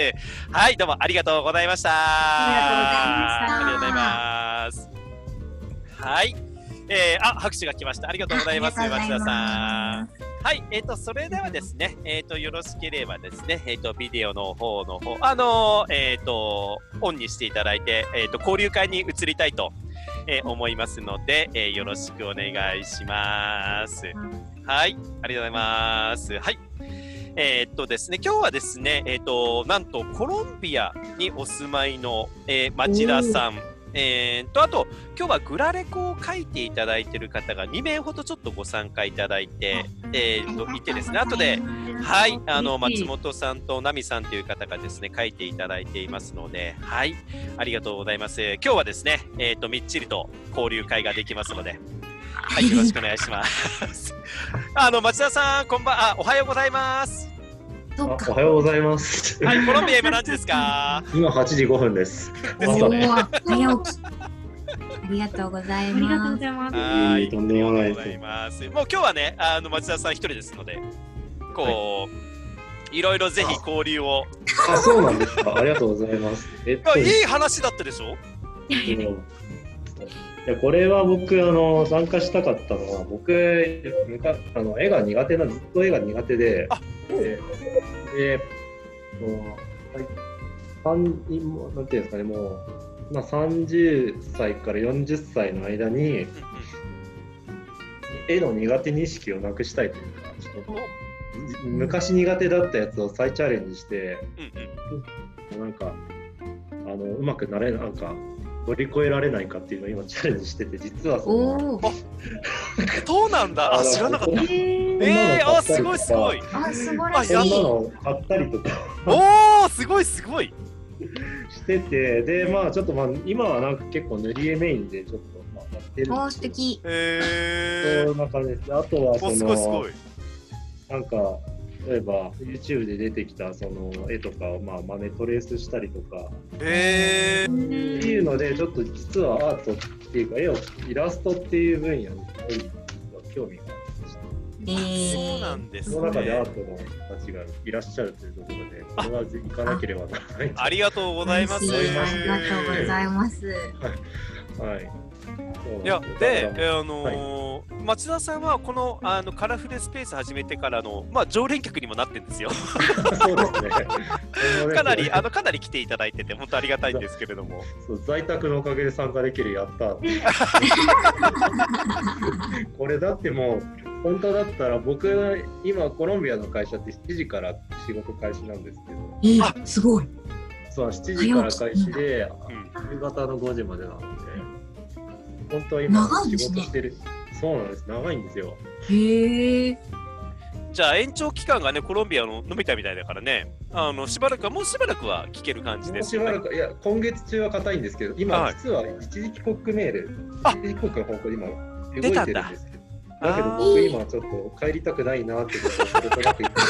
はい、どうもありがとうございました。ありがとうございました。ありがとうございます。はい。えー、あ、拍手が来ました。ありがとうございます、町田さん。はい、えっ、ー、と、それではですね、えっ、ー、と、よろしければですね、えっ、ー、と、ビデオの方の方、あのえっ、と、オンにしていただいて、えっ、と、交流会に移りたいと、え思いますので、えよろしくお願いします。はい、ありがとうございます。はい。えー、っとですね、今日はですね、えー、っと、なんとコロンビアにお住まいの、えー、町田さん、えー、と、あと、今日はグラレコを書いていただいている方が2名ほどちょっとご参加いただいて、えー、といてですね、後で、はい、あの、松本さんとナミさんという方がですね、書いていただいていますので、はい、ありがとうございます。今日はですね、えっ、ー、と、みっちりと交流会ができますので、はい、よろしくお願いします。[laughs] あの、町田さん、こんばんあ、おはようございます。おはようございます。はい、コロンビア今何時ですか？[laughs] 今8時5分です。ですね。早起き。ありがとうございます。はい、とんでもないです。もう今日はね、あの町田さん一人ですので、こう、い、ろいろぜひ交流を。あ、そうなんですか。ありがとうございます。えっと、いい話だったでしょ？いやこれは僕あの参加したかったのは僕あの絵が苦手なずっと絵が苦手ででなんていうんですかねもう、まあ、30歳から40歳の間に絵の苦手認識をなくしたいというかちょっと昔苦手だったやつを再チャレンジして、なんかあのうまくなれなんか乗り越えられないかっていうのを今チャレンジしてて実はその [laughs] そうなんだ。あ知らなかった。ええー、あすごいすごい。あすごい。そんなの買ったりとか。おおすごいすごい。しててでまあちょっとまあ今はなんか結構塗り絵メインでちょっとまあやってるんですけど。素敵。へえー、そんな感じです。あとはそのすごいすごい。なんか例えば YouTube で出てきたその絵とかをまあ真似トレースしたりとか、えー、っていうのでちょっと実はアートっていうか絵をイラストっていう分野に興味がありました。えー、そうなんです、ね、その中でアートの人たちがいらっしゃるというところで、これは行かなければならない。ありがとうございます。ありがとうございます。はい。いやで、あのーはい、町田さんはこのあのカラフルスペース始めてからの、まあ、常連客にもなってるんですよ。そうですね。[laughs] かなりあのかなり来ていただいてて本当ありがたいんですけれども。そう在宅のおかげで参加できるやった。[laughs] これだってもう本当だったら僕今コロンビアの会社って7時から仕事開始なんですけど。えー、すごい。そう7時から開始で、夕方の5時までなので。本当は今仕事してる、ね、そうなんです。長いんですよ。へえじゃあ延長期間がねコロンビアの伸びたみたいだからね。あのしばらくはもうしばらくは聞ける感じです、ね、しばらくいや今月中は硬いんですけど今、実は一時帰国メール。一時帰国の方向で今動いてるんですだけど僕今ちょっと帰りたくないなってことをそれとなく言って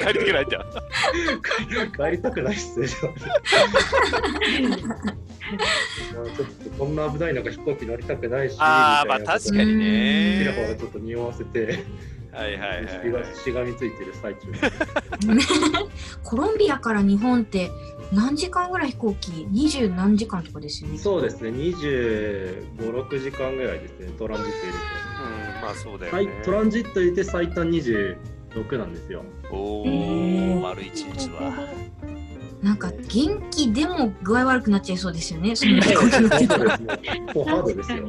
帰りたくないじゃん帰りたくないっすね。まあちょっとこんな危ない中飛行機乗りたくないしああまあ確かにね。ちらほらちょっと匂わせてはいはいはい、しがみついてる最中。[laughs] [laughs] コロンビアから日本って何時間ぐらい飛行機？二十何時間とかですよね。そうですね。二十五六時間ぐらいですね。トランジット入れて。うんまあそうだよね、トランジット入れて最短二十六なんですよ。おお丸一日は。なんか元気でも具合悪くなっちゃいそうですよね。[laughs] そんなこと言ってたら。ハードですよ。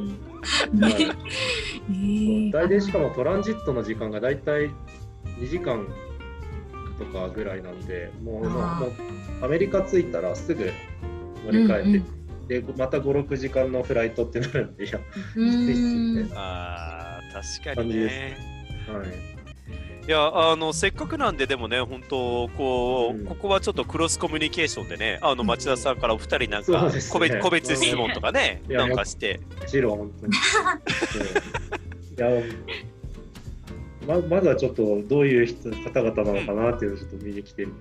大体しかもトランジットの時間がだいたい2時間とかぐらいなんで、もうもうアメリカ着いたらすぐ乗り換えて、うんうん、でまた5、6時間のフライトってなるんで、いや、きついっすね。ああ、確かにね。はい。いやあのせっかくなんででもね本当こう、うん、ここはちょっとクロスコミュニケーションでねあの町田さんからお二人なんか、ね、個別個別質問とかねなんかして。もちろん本当に。[laughs] いやままずはちょっとどういう人方々なのかなっていうのをちょっと見に来てる、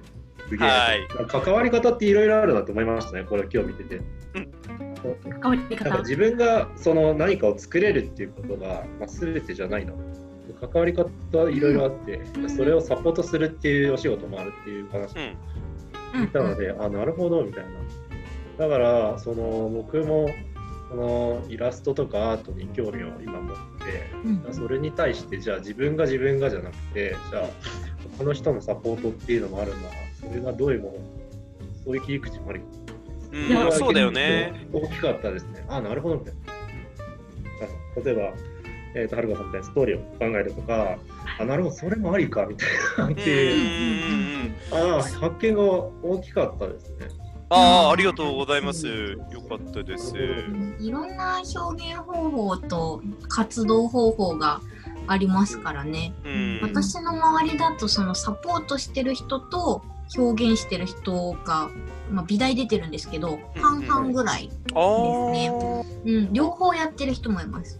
すげえ、は。い、関わり方っていろいろあるなと思いましたねこれ今日見てて。関わり方。自分がその何かを作れるっていうことが、まあ、全てじゃないな。関わり方いろいろあって、うん、それをサポートするっていうお仕事もあるっていう話。を聞いたので、うん、あなるほどみたいな。だからその僕もそのイラストとかアートに興味を今持って、うん、それに対してじゃあ自分が自分がじゃなくてじゃあ他の人のサポートっていうのもあるんだそれがどういうもの？そういう切り口もあり。いやそうだよね。大きかったですね。あなるほどみたいな。例えばえーと、はるかさんみたいなストーリーを考えるとかあなるほどそれもありかみたいな。っていうあ発見が大きかったですね。ああ、ありがとうございます。よかったです。いろんな表現方法と活動方法がありますからね。うん、私の周りだとそのサポートしてる人と表現してる人が、まあ、美大出てるんですけど、半々ぐらいですね。うん、両方やってる人もいます。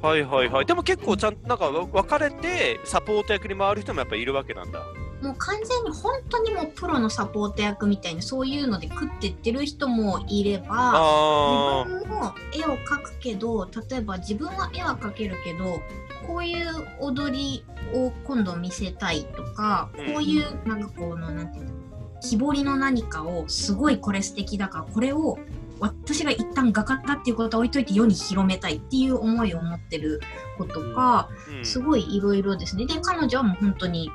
はいはいはい。でも結構ちゃんなんか分かれてサポート役に回る人もやっぱいるわけなんだ。もう完全に本当にもうプロのサポート役みたいなそういうので食ってってる人もいれば自分も絵を描くけど例えば自分は絵は描けるけどこういう踊りを今度見せたいとか、こういうなんかこのなんていうの木彫りの何かをすごいこれ素敵だからこれを私が一旦画家だっていうことは置いといて世に広めたいっていう思いを持ってる子とか、すごいいろいろですね。で彼女はもう本当に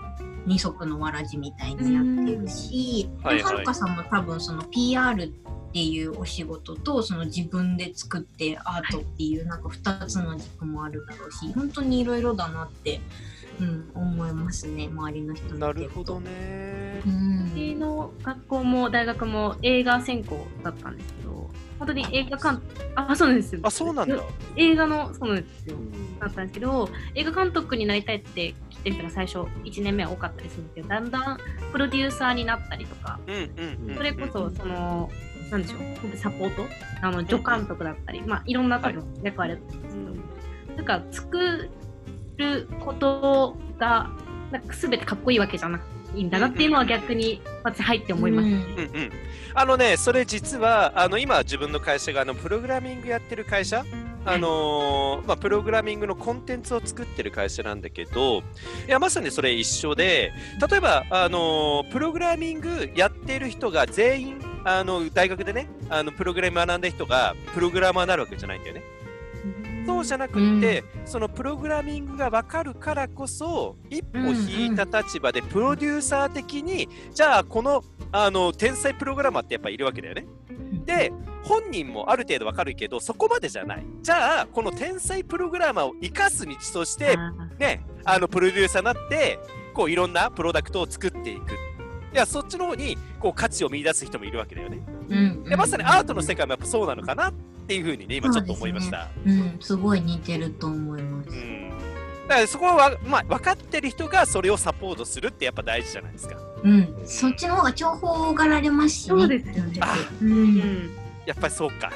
二足のわらじみたいにやってるし、はるかさんも多分その PR っていうお仕事とその自分で作ってアートっていうなんか2つの軸もあるだろうし本当にいろいろだなってうん、思いますね周りの人なるほどね。うん、私の学校も大学も映画専攻だったんですけど本当に映画監あそうなんですよ。あそうなんだ。映画のそうなん。ですよだったんですけど映画監督になりたいって来てる人が最初1年目は多かったりするんですけどだんだんプロデューサーになったりとか、それこそそのなんでしょうサポート？あの助監督だったり、まあいろんな多分役割だったんですけど、なんか作ることがなんか全てかっこいいわけじゃなくていいんだなっていうのは逆に私入って思います、うんうん、あのねそれ実はあの今自分の会社があのプログラミングやってる会社？あのー、まあ、プログラミングのコンテンツを作ってる会社なんだけど、いや、まさにそれ一緒で、例えば、あのー、プログラミングやってる人が全員、あの、大学でね、あの、プログラム学んだ人が、プログラマーになるわけじゃないんだよね。そうじゃなくて、うん、そのプログラミングが分かるからこそ一歩引いた立場でプロデューサー的に、じゃあこのあの天才プログラマーってやっぱいるわけだよね。で本人もある程度分かるけどそこまでじゃない。じゃあこの天才プログラマーを生かす道としてねあのプロデューサーになってこういろんなプロダクトを作っていく。いやそっちの方にこう価値を見出す人もいるわけだよね。うん、でまさにアートの世界もやっぱそうなのかな。っていうふうにね今ちょっと思いました。うね、うん、すごい似てると思います。うんだからそこは、まあ、分かってる人がそれをサポートするってやっぱ大事じゃないですか。うん、そっちの方が重宝がられますし、ね、そうですよね。うん、やっぱりそうか。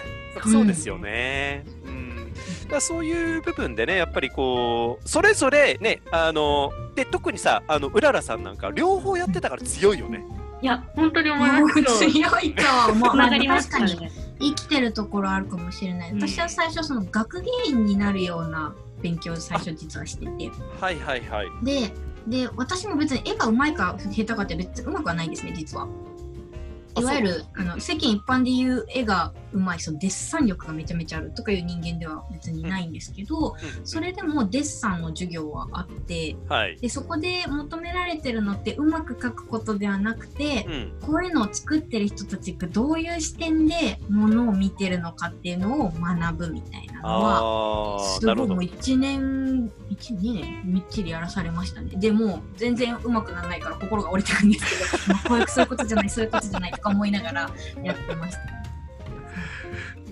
そうですよね。うん、だそういう部分でね、やっぱりこう、それぞれね、あの、で、特にさ、あの、うららさんなんか、両方やってたから強いよね。いや、本当に思います強いとは思う。[laughs] まあ、確かに生きてるところあるかもしれない。私は最初、その学芸員になるような勉強最初実はしてて。はいはいはい。で、で私も別に絵がうまいか下手かって別にうまくはないんですね実は。いわゆるあの世間一般でいう絵がうまいそのデッサン力がめちゃめちゃあるとかいう人間では別にないんですけど、うん、それでもデッサンの授業はあって、はい、でそこで求められてるのってうまく描くことではなくて、うん、こういうのを作ってる人たちがどういう視点でものを見てるのかっていうのを学ぶみたいなのはすごいもう1年12年みっちりやらされましたね。でも全然うまくならないから心が折れてるんですけど、[laughs] まあ、こういうそういうことじゃないそういうことじゃないとか思いながらやってました。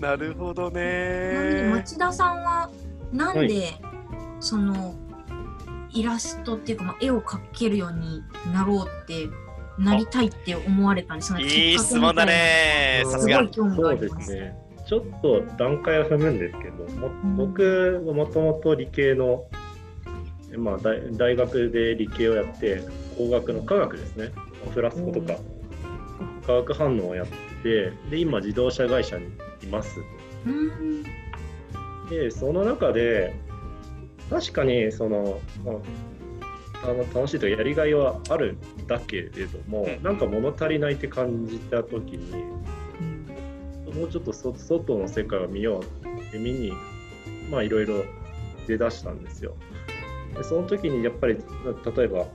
[laughs] なるほどね。町田さんはなんで、はい、そのイラストっていうか、まあ、絵を描けるようになろうってなりたいって思われたんですいい質問だね。さすが。そうですね。ちょっと段階は踏むんですけど、も僕はもともと理系の、まあ大、大学で理系をやって工学の科学ですねフラスコとか化学反応をやってで今自動車会社にいます。でその中で確かにその、まあ、あの楽しいというかやりがいはあるんだけれども、うん、なんか物足りないって感じた時に、うん、もうちょっと外の世界を見ようっ見にまあいろいろ出だしたんですよ。でその時にやっぱり例えば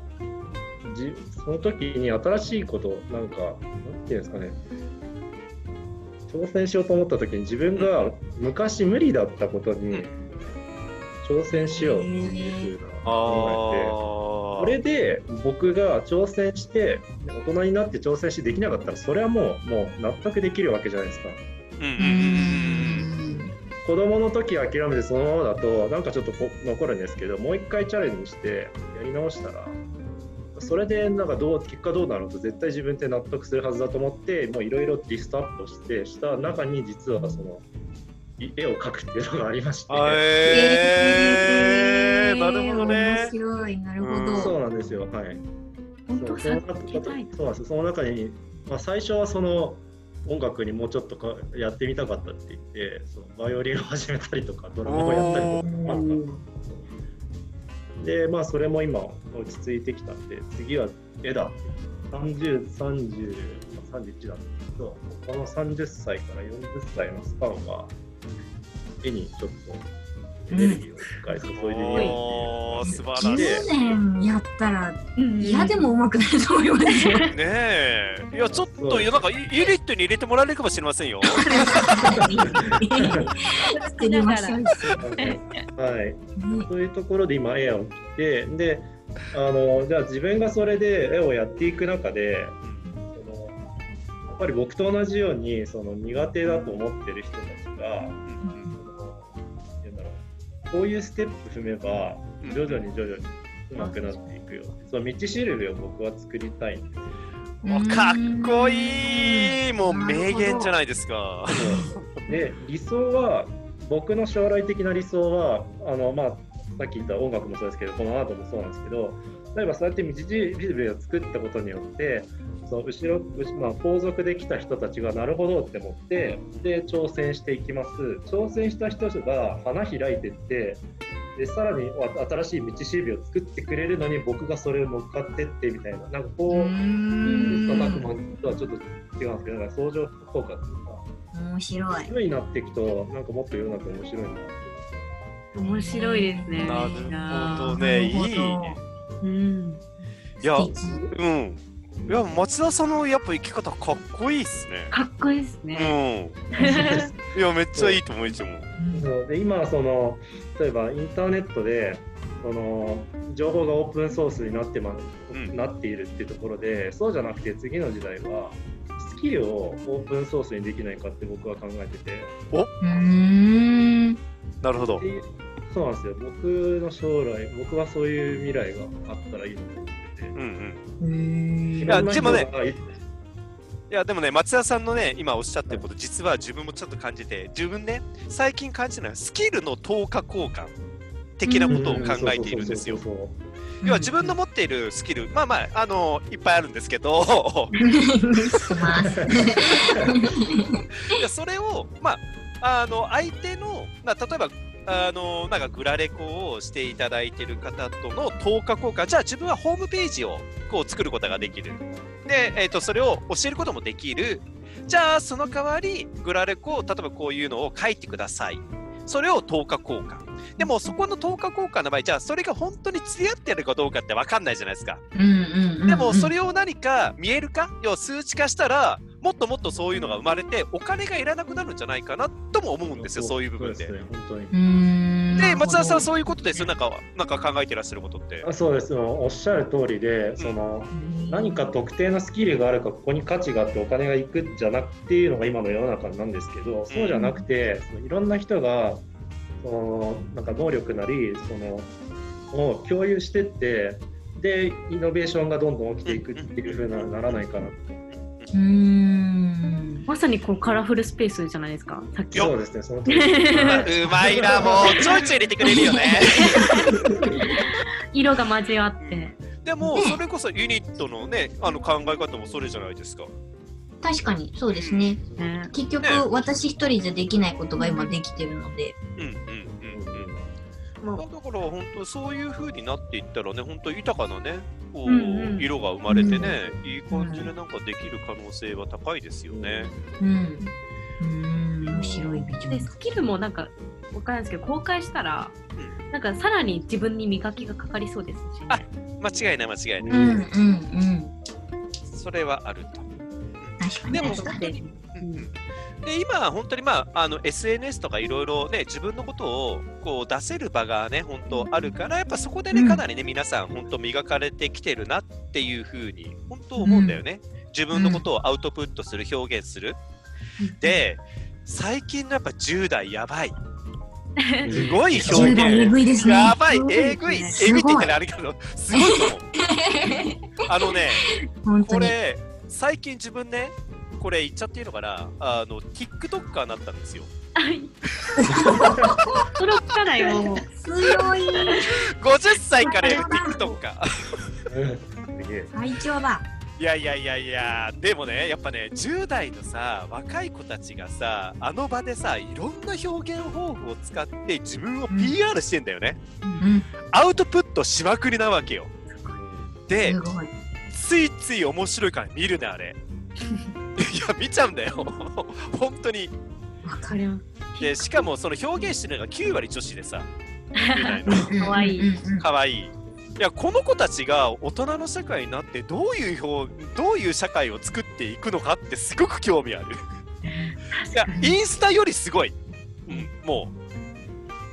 じその時に新しいことなんかなんていうんですかね。挑戦しようと思った時に自分が昔無理だったことに挑戦しようっていうふうな考えて、これで僕が挑戦して大人になって挑戦してできなかったらそれはもうもう納得できるわけじゃないですか。子供の時諦めてそのままだとなんかちょっと残るんですけどもう一回チャレンジしてやり直したらそれでなんかどう結果どうなると絶対自分って納得するはずだと思ってもういろいろリストアップしてした中に実はその絵を描くっていうのがありまして。えー、なるほどね。面白い、なるほど。そうなんですよ。はい。本当その中そうなんですその中に、まあ、最初はその音楽にもうちょっとかやってみたかったって言ってそのバイオリンを始めたりとかドラムをやったりとかでまあそれも今落ち着いてきたんで次は絵だ。303031なんですけどこの30歳から40歳のスパンは絵にちょっとエネルギーを一回注いでみよう素晴らしい。10年やったら嫌でもうまくなると思いますよ。[laughs] ねえ。いや、ちょっと、いや、なんか、ユニットに入れてもらえるかもしれませんよ。[laughs] 作りましょう。はい。そういうところで今、絵を切って、で、あの、じゃあ自分がそれで絵をやっていく中で、やっぱり僕と同じようにその苦手だと思ってる人たちが、こういうステップ踏めば徐々に徐々に上手くなっていくよ、うん、その道しるべを僕は作りたいんで。すよ。かっこいい。もう名言じゃないですか。で理想は僕の将来的な理想はあの、まあ、さっき言った音楽もそうですけどこのアートもそうなんですけど例えばそうやって道しるべを作ったことによってその後ろ、まあ、後続で来た人たちがなるほどって思ってで挑戦していきます挑戦した人が花開いてってでさらに新しい道しるべを作ってくれるのに僕がそれを乗っかってってみたいななんかこう叩くもとはちょっと違うんですけどなんか相乗効果というか面白い今になっていくとなんかもっと世の中面白いな面白いですね。なるほどね、いい。うん。いや、うん。いや町田さんのやっぱ生き方かっこいいっすね。かっこいいっすね。うん。[laughs] いやめっちゃいいと思ういつも。そうで今その例えばインターネットでその情報がオープンソースになってま、うん、なっているっていうところでそうじゃなくて次の時代はスキルをオープンソースにできないかって僕は考えてて。お？なるほど。そうなんですよ。僕の将来僕はそういう未来があったらいいなと思ってて。うんうん。いやでもね。いやでもね、松田さんのね、今おっしゃってること、実は自分もちょっと感じて、自分ね、最近感じるのは、スキルの等価交換的なことを考えているんですよ。要は自分の持っているスキル、まあまあ、あのいっぱいあるんですけど、[laughs] いやそれを、まあ、あの相手の、まあ、例えばあのなんかグラレコをしていただいている方との10日交換じゃあ自分はホームページをこう作ることができる。で、えーと、それを教えることもできる。じゃあその代わりグラレコを例えばこういうのを書いてください。それを10日交換でもそこの10日交換の場合じゃあそれが本当に釣り合ってるかどうかって分かんないじゃないですか、でもそれを何か見えるか？要は数値化したらもっともっとそういうのが生まれてお金がいらなくなるんじゃないかなとも思うんですよそういう部分で。で松田さんそういうことですよなんかなんか考えてらっしゃることって？あそうですおっしゃる通りでその、何か特定のスキルがあるかここに価値があってお金がいくんじゃなくていうのが今の世の中なんですけどそうじゃなくて、そのいろんな人がそのなんか能力なりそのを共有してってでイノベーションがどんどん起きていくっていうふうにならないかなと。うんまさにこうカラフルスペースじゃないですか？さっきそうですね、その [laughs] うまいな、もうちょいちょい入れてくれるよね。[laughs] 色が交わって。でも、それこそユニットのね、あの考え方もそれじゃないですか。確かにそうですね。うん、結局、ね、私一人じゃできないことが今できてるので。うんうんまあ、だから本当そういう風になっていったらね本当豊かなねこう、うんうん、色が生まれてね、うん、いい感じでなんかできる可能性は高いですよね。うん、うん面白い。でスキルもなんかわかんないですけど公開したら、なんかさらに自分に磨きがかかりそうですし、ね、あ間違いない間違いない、うんうんうん。それはあると。確かに。でも確かに本当に、うんうんで今、本当に、まあ、あの SNS とかいろいろね、自分のことをこう出せる場がね、本当あるから、やっぱそこでね、うんかなりね、皆さん、本当磨かれてきてるなっていうふうに、本当思うんだよね。自分のことをアウトプットする、表現する。で、最近のやっぱ10代 [laughs] やばい。すごい表10代え現。ね。やばい、えぐい、すえぐいって言った。らあれけど、すごいと思う。あのね。[laughs] これ、最近自分ね、これ言っちゃっていいのかな、あの、TikToker になったんですよ。驚かないよ。もう強い。50歳からやる TikToker。最強だ。いやいやいやいや、でもね、やっぱね、10代のさ、若い子たちがさ、あの場でさ、いろんな表現方法を使って自分を PR してんだよね。うん。アウトプットしまくりなわけよ。で、すごい。ついつい面白いから見るね、あれ。[laughs] いや、見ちゃうんだよ。[laughs] 本当に。わかる。で、しかもその表現してるのが9割女子でさ、10代の。かわいいかわいい。いやこの子たちが大人の社会になってどういう表どういう社会を作っていくのかってすごく興味ある。いやインスタよりすごい。うん、もう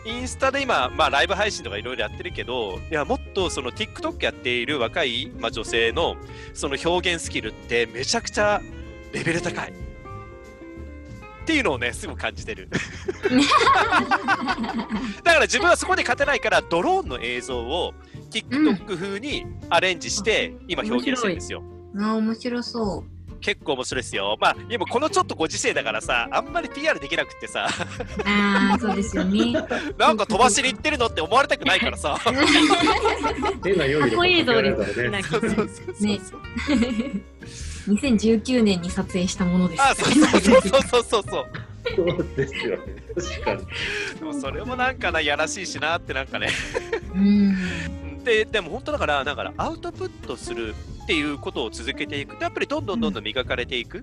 インスタで今、まあ、ライブ配信とかいろいろやってるけどいやもっとその TikTok やっている若い、まあ、女性のその表現スキルってめちゃくちゃレベル高い。っていうのをねすぐ感じてる。[laughs] だから自分はそこで勝てないからドローンの映像を TikTok 風にアレンジして今表現してるんですよ。あ面白そ結構面白いですよ。まあでもこのちょっとご時世だからさあんまり PR できなくってさう。ああ、そうですよね。[laughs] なんか飛ばしに行ってるのって思われたくないからさ。変な用意過去映像でかけられたらね。す。そうそうそうそうね2019年に撮影したものです。あそうそうそうそうそうそう。そうですよね。確かに。でもそれもなんかなやらしいしなってなんかね。うん。ででも本当だからだからアウトプットするっていうことを続けていく。とやっぱりどんどんどんどん磨かれていく。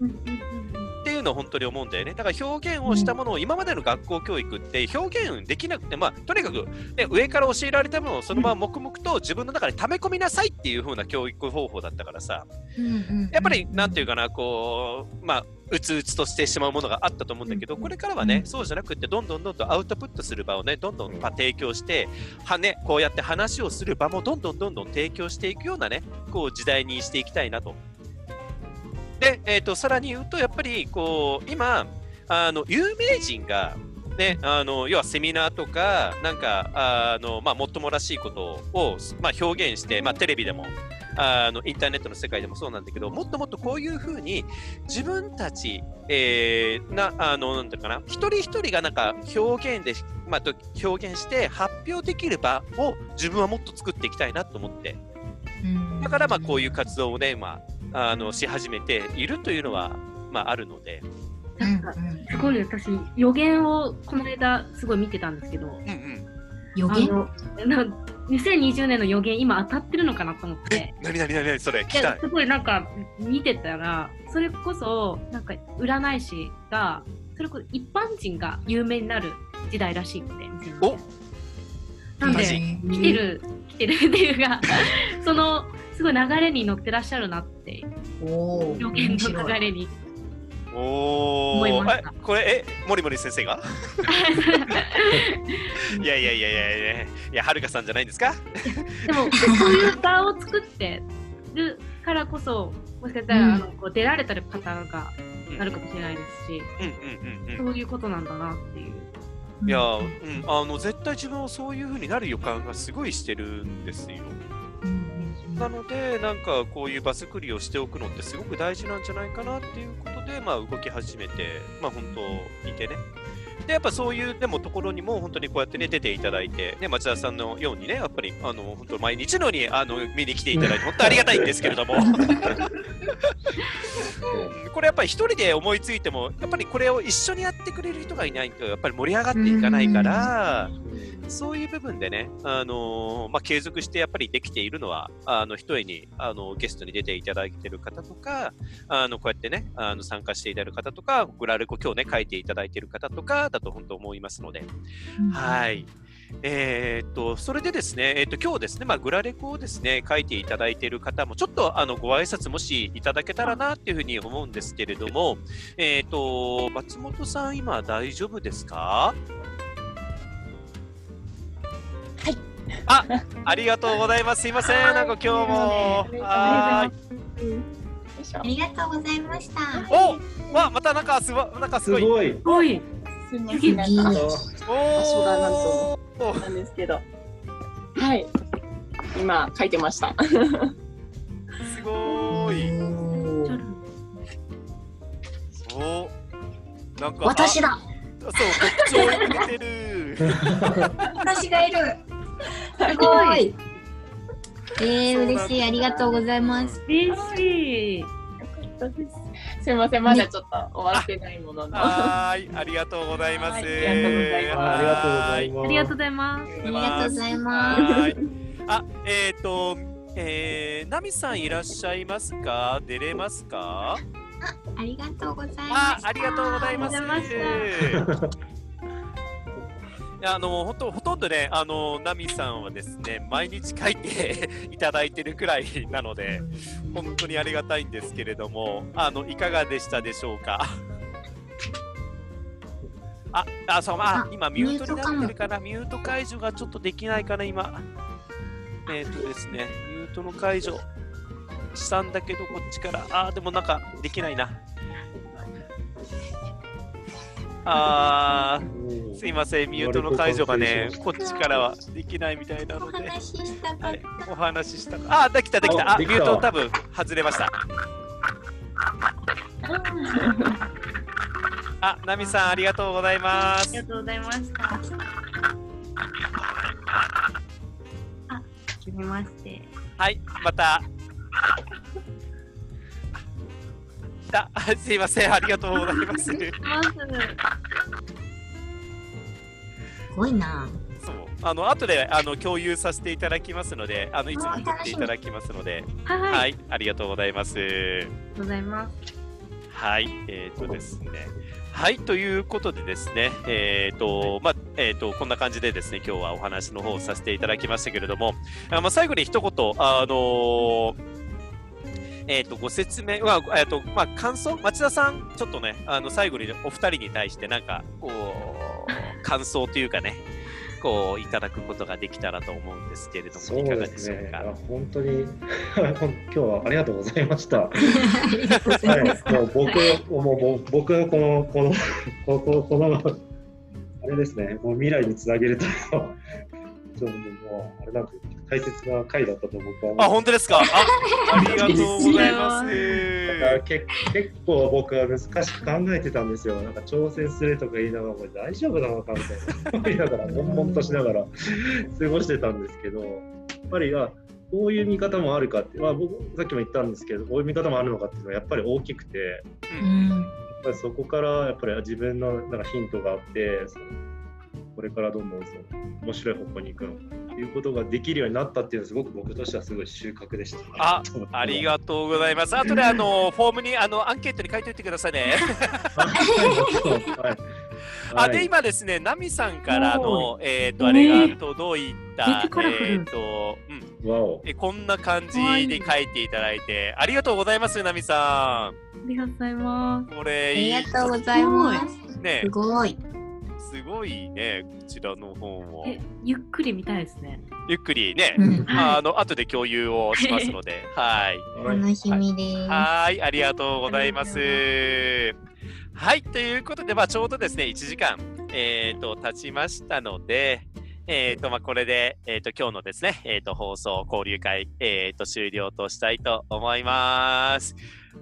っていうのを本当に思うんだよね。だから表現をしたものを今までの学校教育って表現できなくて、まあ、とにかく、ね、上から教えられたものをそのまま黙々と自分の中に溜め込みなさいっていう風な教育方法だったからさ、やっぱりなんていうかな、こう、まあ、うつうつとしてしまうものがあったと思うんだけど、これからはね、そうじゃなくて、どんどんどんどんアウトプットする場をね、どんどん。まあ提供して、はね、こうやって話をする場もどんどんどんどん提供していくようなね、こう時代にしていきたいなと。で、えー、とさらに言うと、やっぱりこう今、あの有名人が、ね、あの要はセミナーとか、なんかあの、まあ、もっともらしいことを、まあ、表現して、まあ、テレビでもあのインターネットの世界でもそうなんだけど、もっともっとこういうふうに自分たち、えーなあのなんていうかな、一人一人がなんか表現で、まあ、と表現して発表できる場を自分はもっと作っていきたいなと思って、うん。だからまあこういう活動をね、まあ、あのし始めているというのは、まあ、あるので、なんかすごい私予言をこの間すごい見てたんですけど、うんうん、予言？あのな2020年の予言今当たってるのかなと思って。何何何何それ聞いきたい。やすごいなんか見てたらそれこそなんか占い師がそれこそ一般人が有名になる時代らしくて2020おなんで来てる来てるっていうか [laughs] そのすごい流れに乗ってらっしゃるなって予言の流れにおお思いました。えこれえ森森先生が？[laughs] いやいやいやいやいやいやはるかさんじゃないんですか？でもそういう場を作ってるからこそもしかしたら、うん。あのこう出られた方がなるかもしれないですし、うんうんうんうん。そういうことなんだなっていう。いや、うん、あの絶対自分はそういう風になる予感がすごいしてるんですよ。なので、なんかこういう場作りをしておくのってすごく大事なんじゃないかなっていうことで、まあ、動き始めて、まあ、本当いてね。でやっぱそういうでもところにも本当にこうやってね出ていただいて、ね、町田さんのようにねやっぱりあの本当毎日のようにあの見に来ていただいて本当ありがたいんですけれどもこれやっぱり一人で思いついてもやっぱりこれを一緒にやってくれる人がいないとやっぱり盛り上がっていかないから。そういう部分でね、あのー、まあ、継続してやっぱりできているのは、あの、一重に、あの、ゲストに出ていただいている方とか、あの、こうやってね、あの、参加していただいる方とか、グラレコ今日ね、書いていただいている方とかだと本当思いますので、うん、はい。えー、っと、それでですね、えー、っと、今日ですね、まあ、グラレコをですね、書いていただいている方も、ちょっと、あの、ご挨拶もしいただけたらな、っていうふうに思うんですけれども、えー、っと、松本さん、今大丈夫ですか？あ、ありがとうございます。すいません、なんか今日も。はい。ありがとうございました。お、わ、またなんかすご、なんかすごい。すごい。すごい。なんか。場所がなんと。なんですけど。はい。今書いてました。すごい。そう。なんか。私だ。そう、特徴を見てる。[laughs] 私がいる。すごい。えー、嬉しい、ありがとうございます。嬉しい。すみません、まだちょっと終わってないものの。はい、ありがとうございます。ありがとうございます。ありがとうございます。ありがとうございます。ありがとうございます。あ、えっ、ー、と、えー、ナミさんいらっしゃいますか？出れますか？あ、ありがとうございます。あ、ありがとうございます。あの本当ほとんどね、あのナミさんはですね毎日書いて [laughs] いただいてるくらいなので、本当にありがたいんですけれども、あのいかがでしたでしょうか？[laughs] あ、あ、そう、まあ、今ミュートになってるかな、ミュート解除がちょっとできないかな、今。えっ、ー、とですね、ミュートの解除したんだけど、こっちから、あ、でもなんかできないな。あー、すいません、ミュートの解除がね、こっちからはできないみたいなので。お話ししたか、はい、お話ししたか。あ、できた、できた。あ、ミュート多分外れました。あ、ナミさん、ありがとうございます。ありがとうございました。あ、はじめまして。はい、また。た。[laughs] すいません、ありがとうございます。すごいな。そう、あの後であの共有させていただきますので、あのいつも撮っていただきますので、はい、はい、ありがとうございます。ありがとうございます。はい、えっ、ー、とですね。はい、ということでですね、えっ、ー、と、まあ、えっ、ー、と、こんな感じでですね、今日はお話の方をさせていただきましたけれども、あまあ、最後に一言、あのえっ、ー、と、ご説明は、えっ、ー、と、まあ、感想？町田さん、ちょっとね、あの、最後にお二人に対して、なんか、こう、感想というかね、[laughs] こういただくことができたらと思うんですけれども、いかがでしょうか？本当に [laughs] 今日はありがとうございました。[laughs] はい、もう僕もう僕のこのこのこのこのあれですね、もう未来につなげるとちょっともうあれなんか大切な回だったと僕はあ本当ですか？あありがとうございます。け結構僕は難しく考えてたんですよ。なんか挑戦するとか言いながらこれ大丈夫なのかみたいな思いながら悶々としながら過ごしてたんですけどやっぱりあこういう見方もあるかって、まあ、僕さっきも言ったんですけどこういう見方もあるのかっていうのはやっぱり大きくて、うん、やっぱりそこからやっぱり自分のなんかヒントがあってそのこれからどんどんその面白い方向に行くのかということができるようになったっていうのはすごく僕としてはすごい収穫でした。あ [laughs] ありがとうございます。[laughs] あとであのフォームにあのアンケートに書いておいてくださいね。[laughs] はいあで今ですね、ナミさんからの、えっ、ー、と、あれが届いた、えっ、ー、と、うん、えこんな感じで書いていただいて、ありがとうございます、ナミさん。ありがとうございます。これありがとうございます。ね、すごい。すごいね、こちらの本を。ゆっくり見たいですね。ゆっくりね、うん、あの後で共有をしますので、[laughs] はい。楽しみです。はい、ありがとうございます。はい、ということで、まあ、ちょうどですね、1時間、えーと、経ちましたので、えっ、ー、と、まあ、これで、えっ、ー、と、今日のですね、えっ、ー、と、放送、交流会、えっ、と、終了としたいと思います。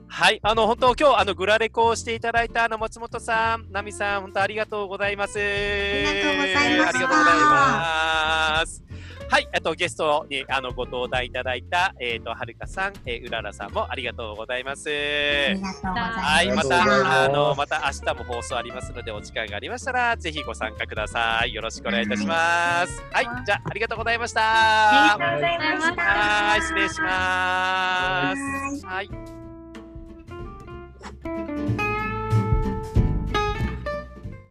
はい、あの、本当、今日、あの、グラレコをしていただいた、あの、松本さん、ナミさん、本当ありがとうございます。ありがとうございます。ありがとうございます。はい、あとゲストにあのご登壇いただいたえっ、ー、とはるかさん、えー、うららさんもありがとうございます。はい、またあのまた明日も放送ありますのでお時間がありましたらぜひご参加ください。よろしくお願いいたします。はい、はい、じゃあありがとうございました。ありがとうございました。はい、失礼します。はい。Thank you.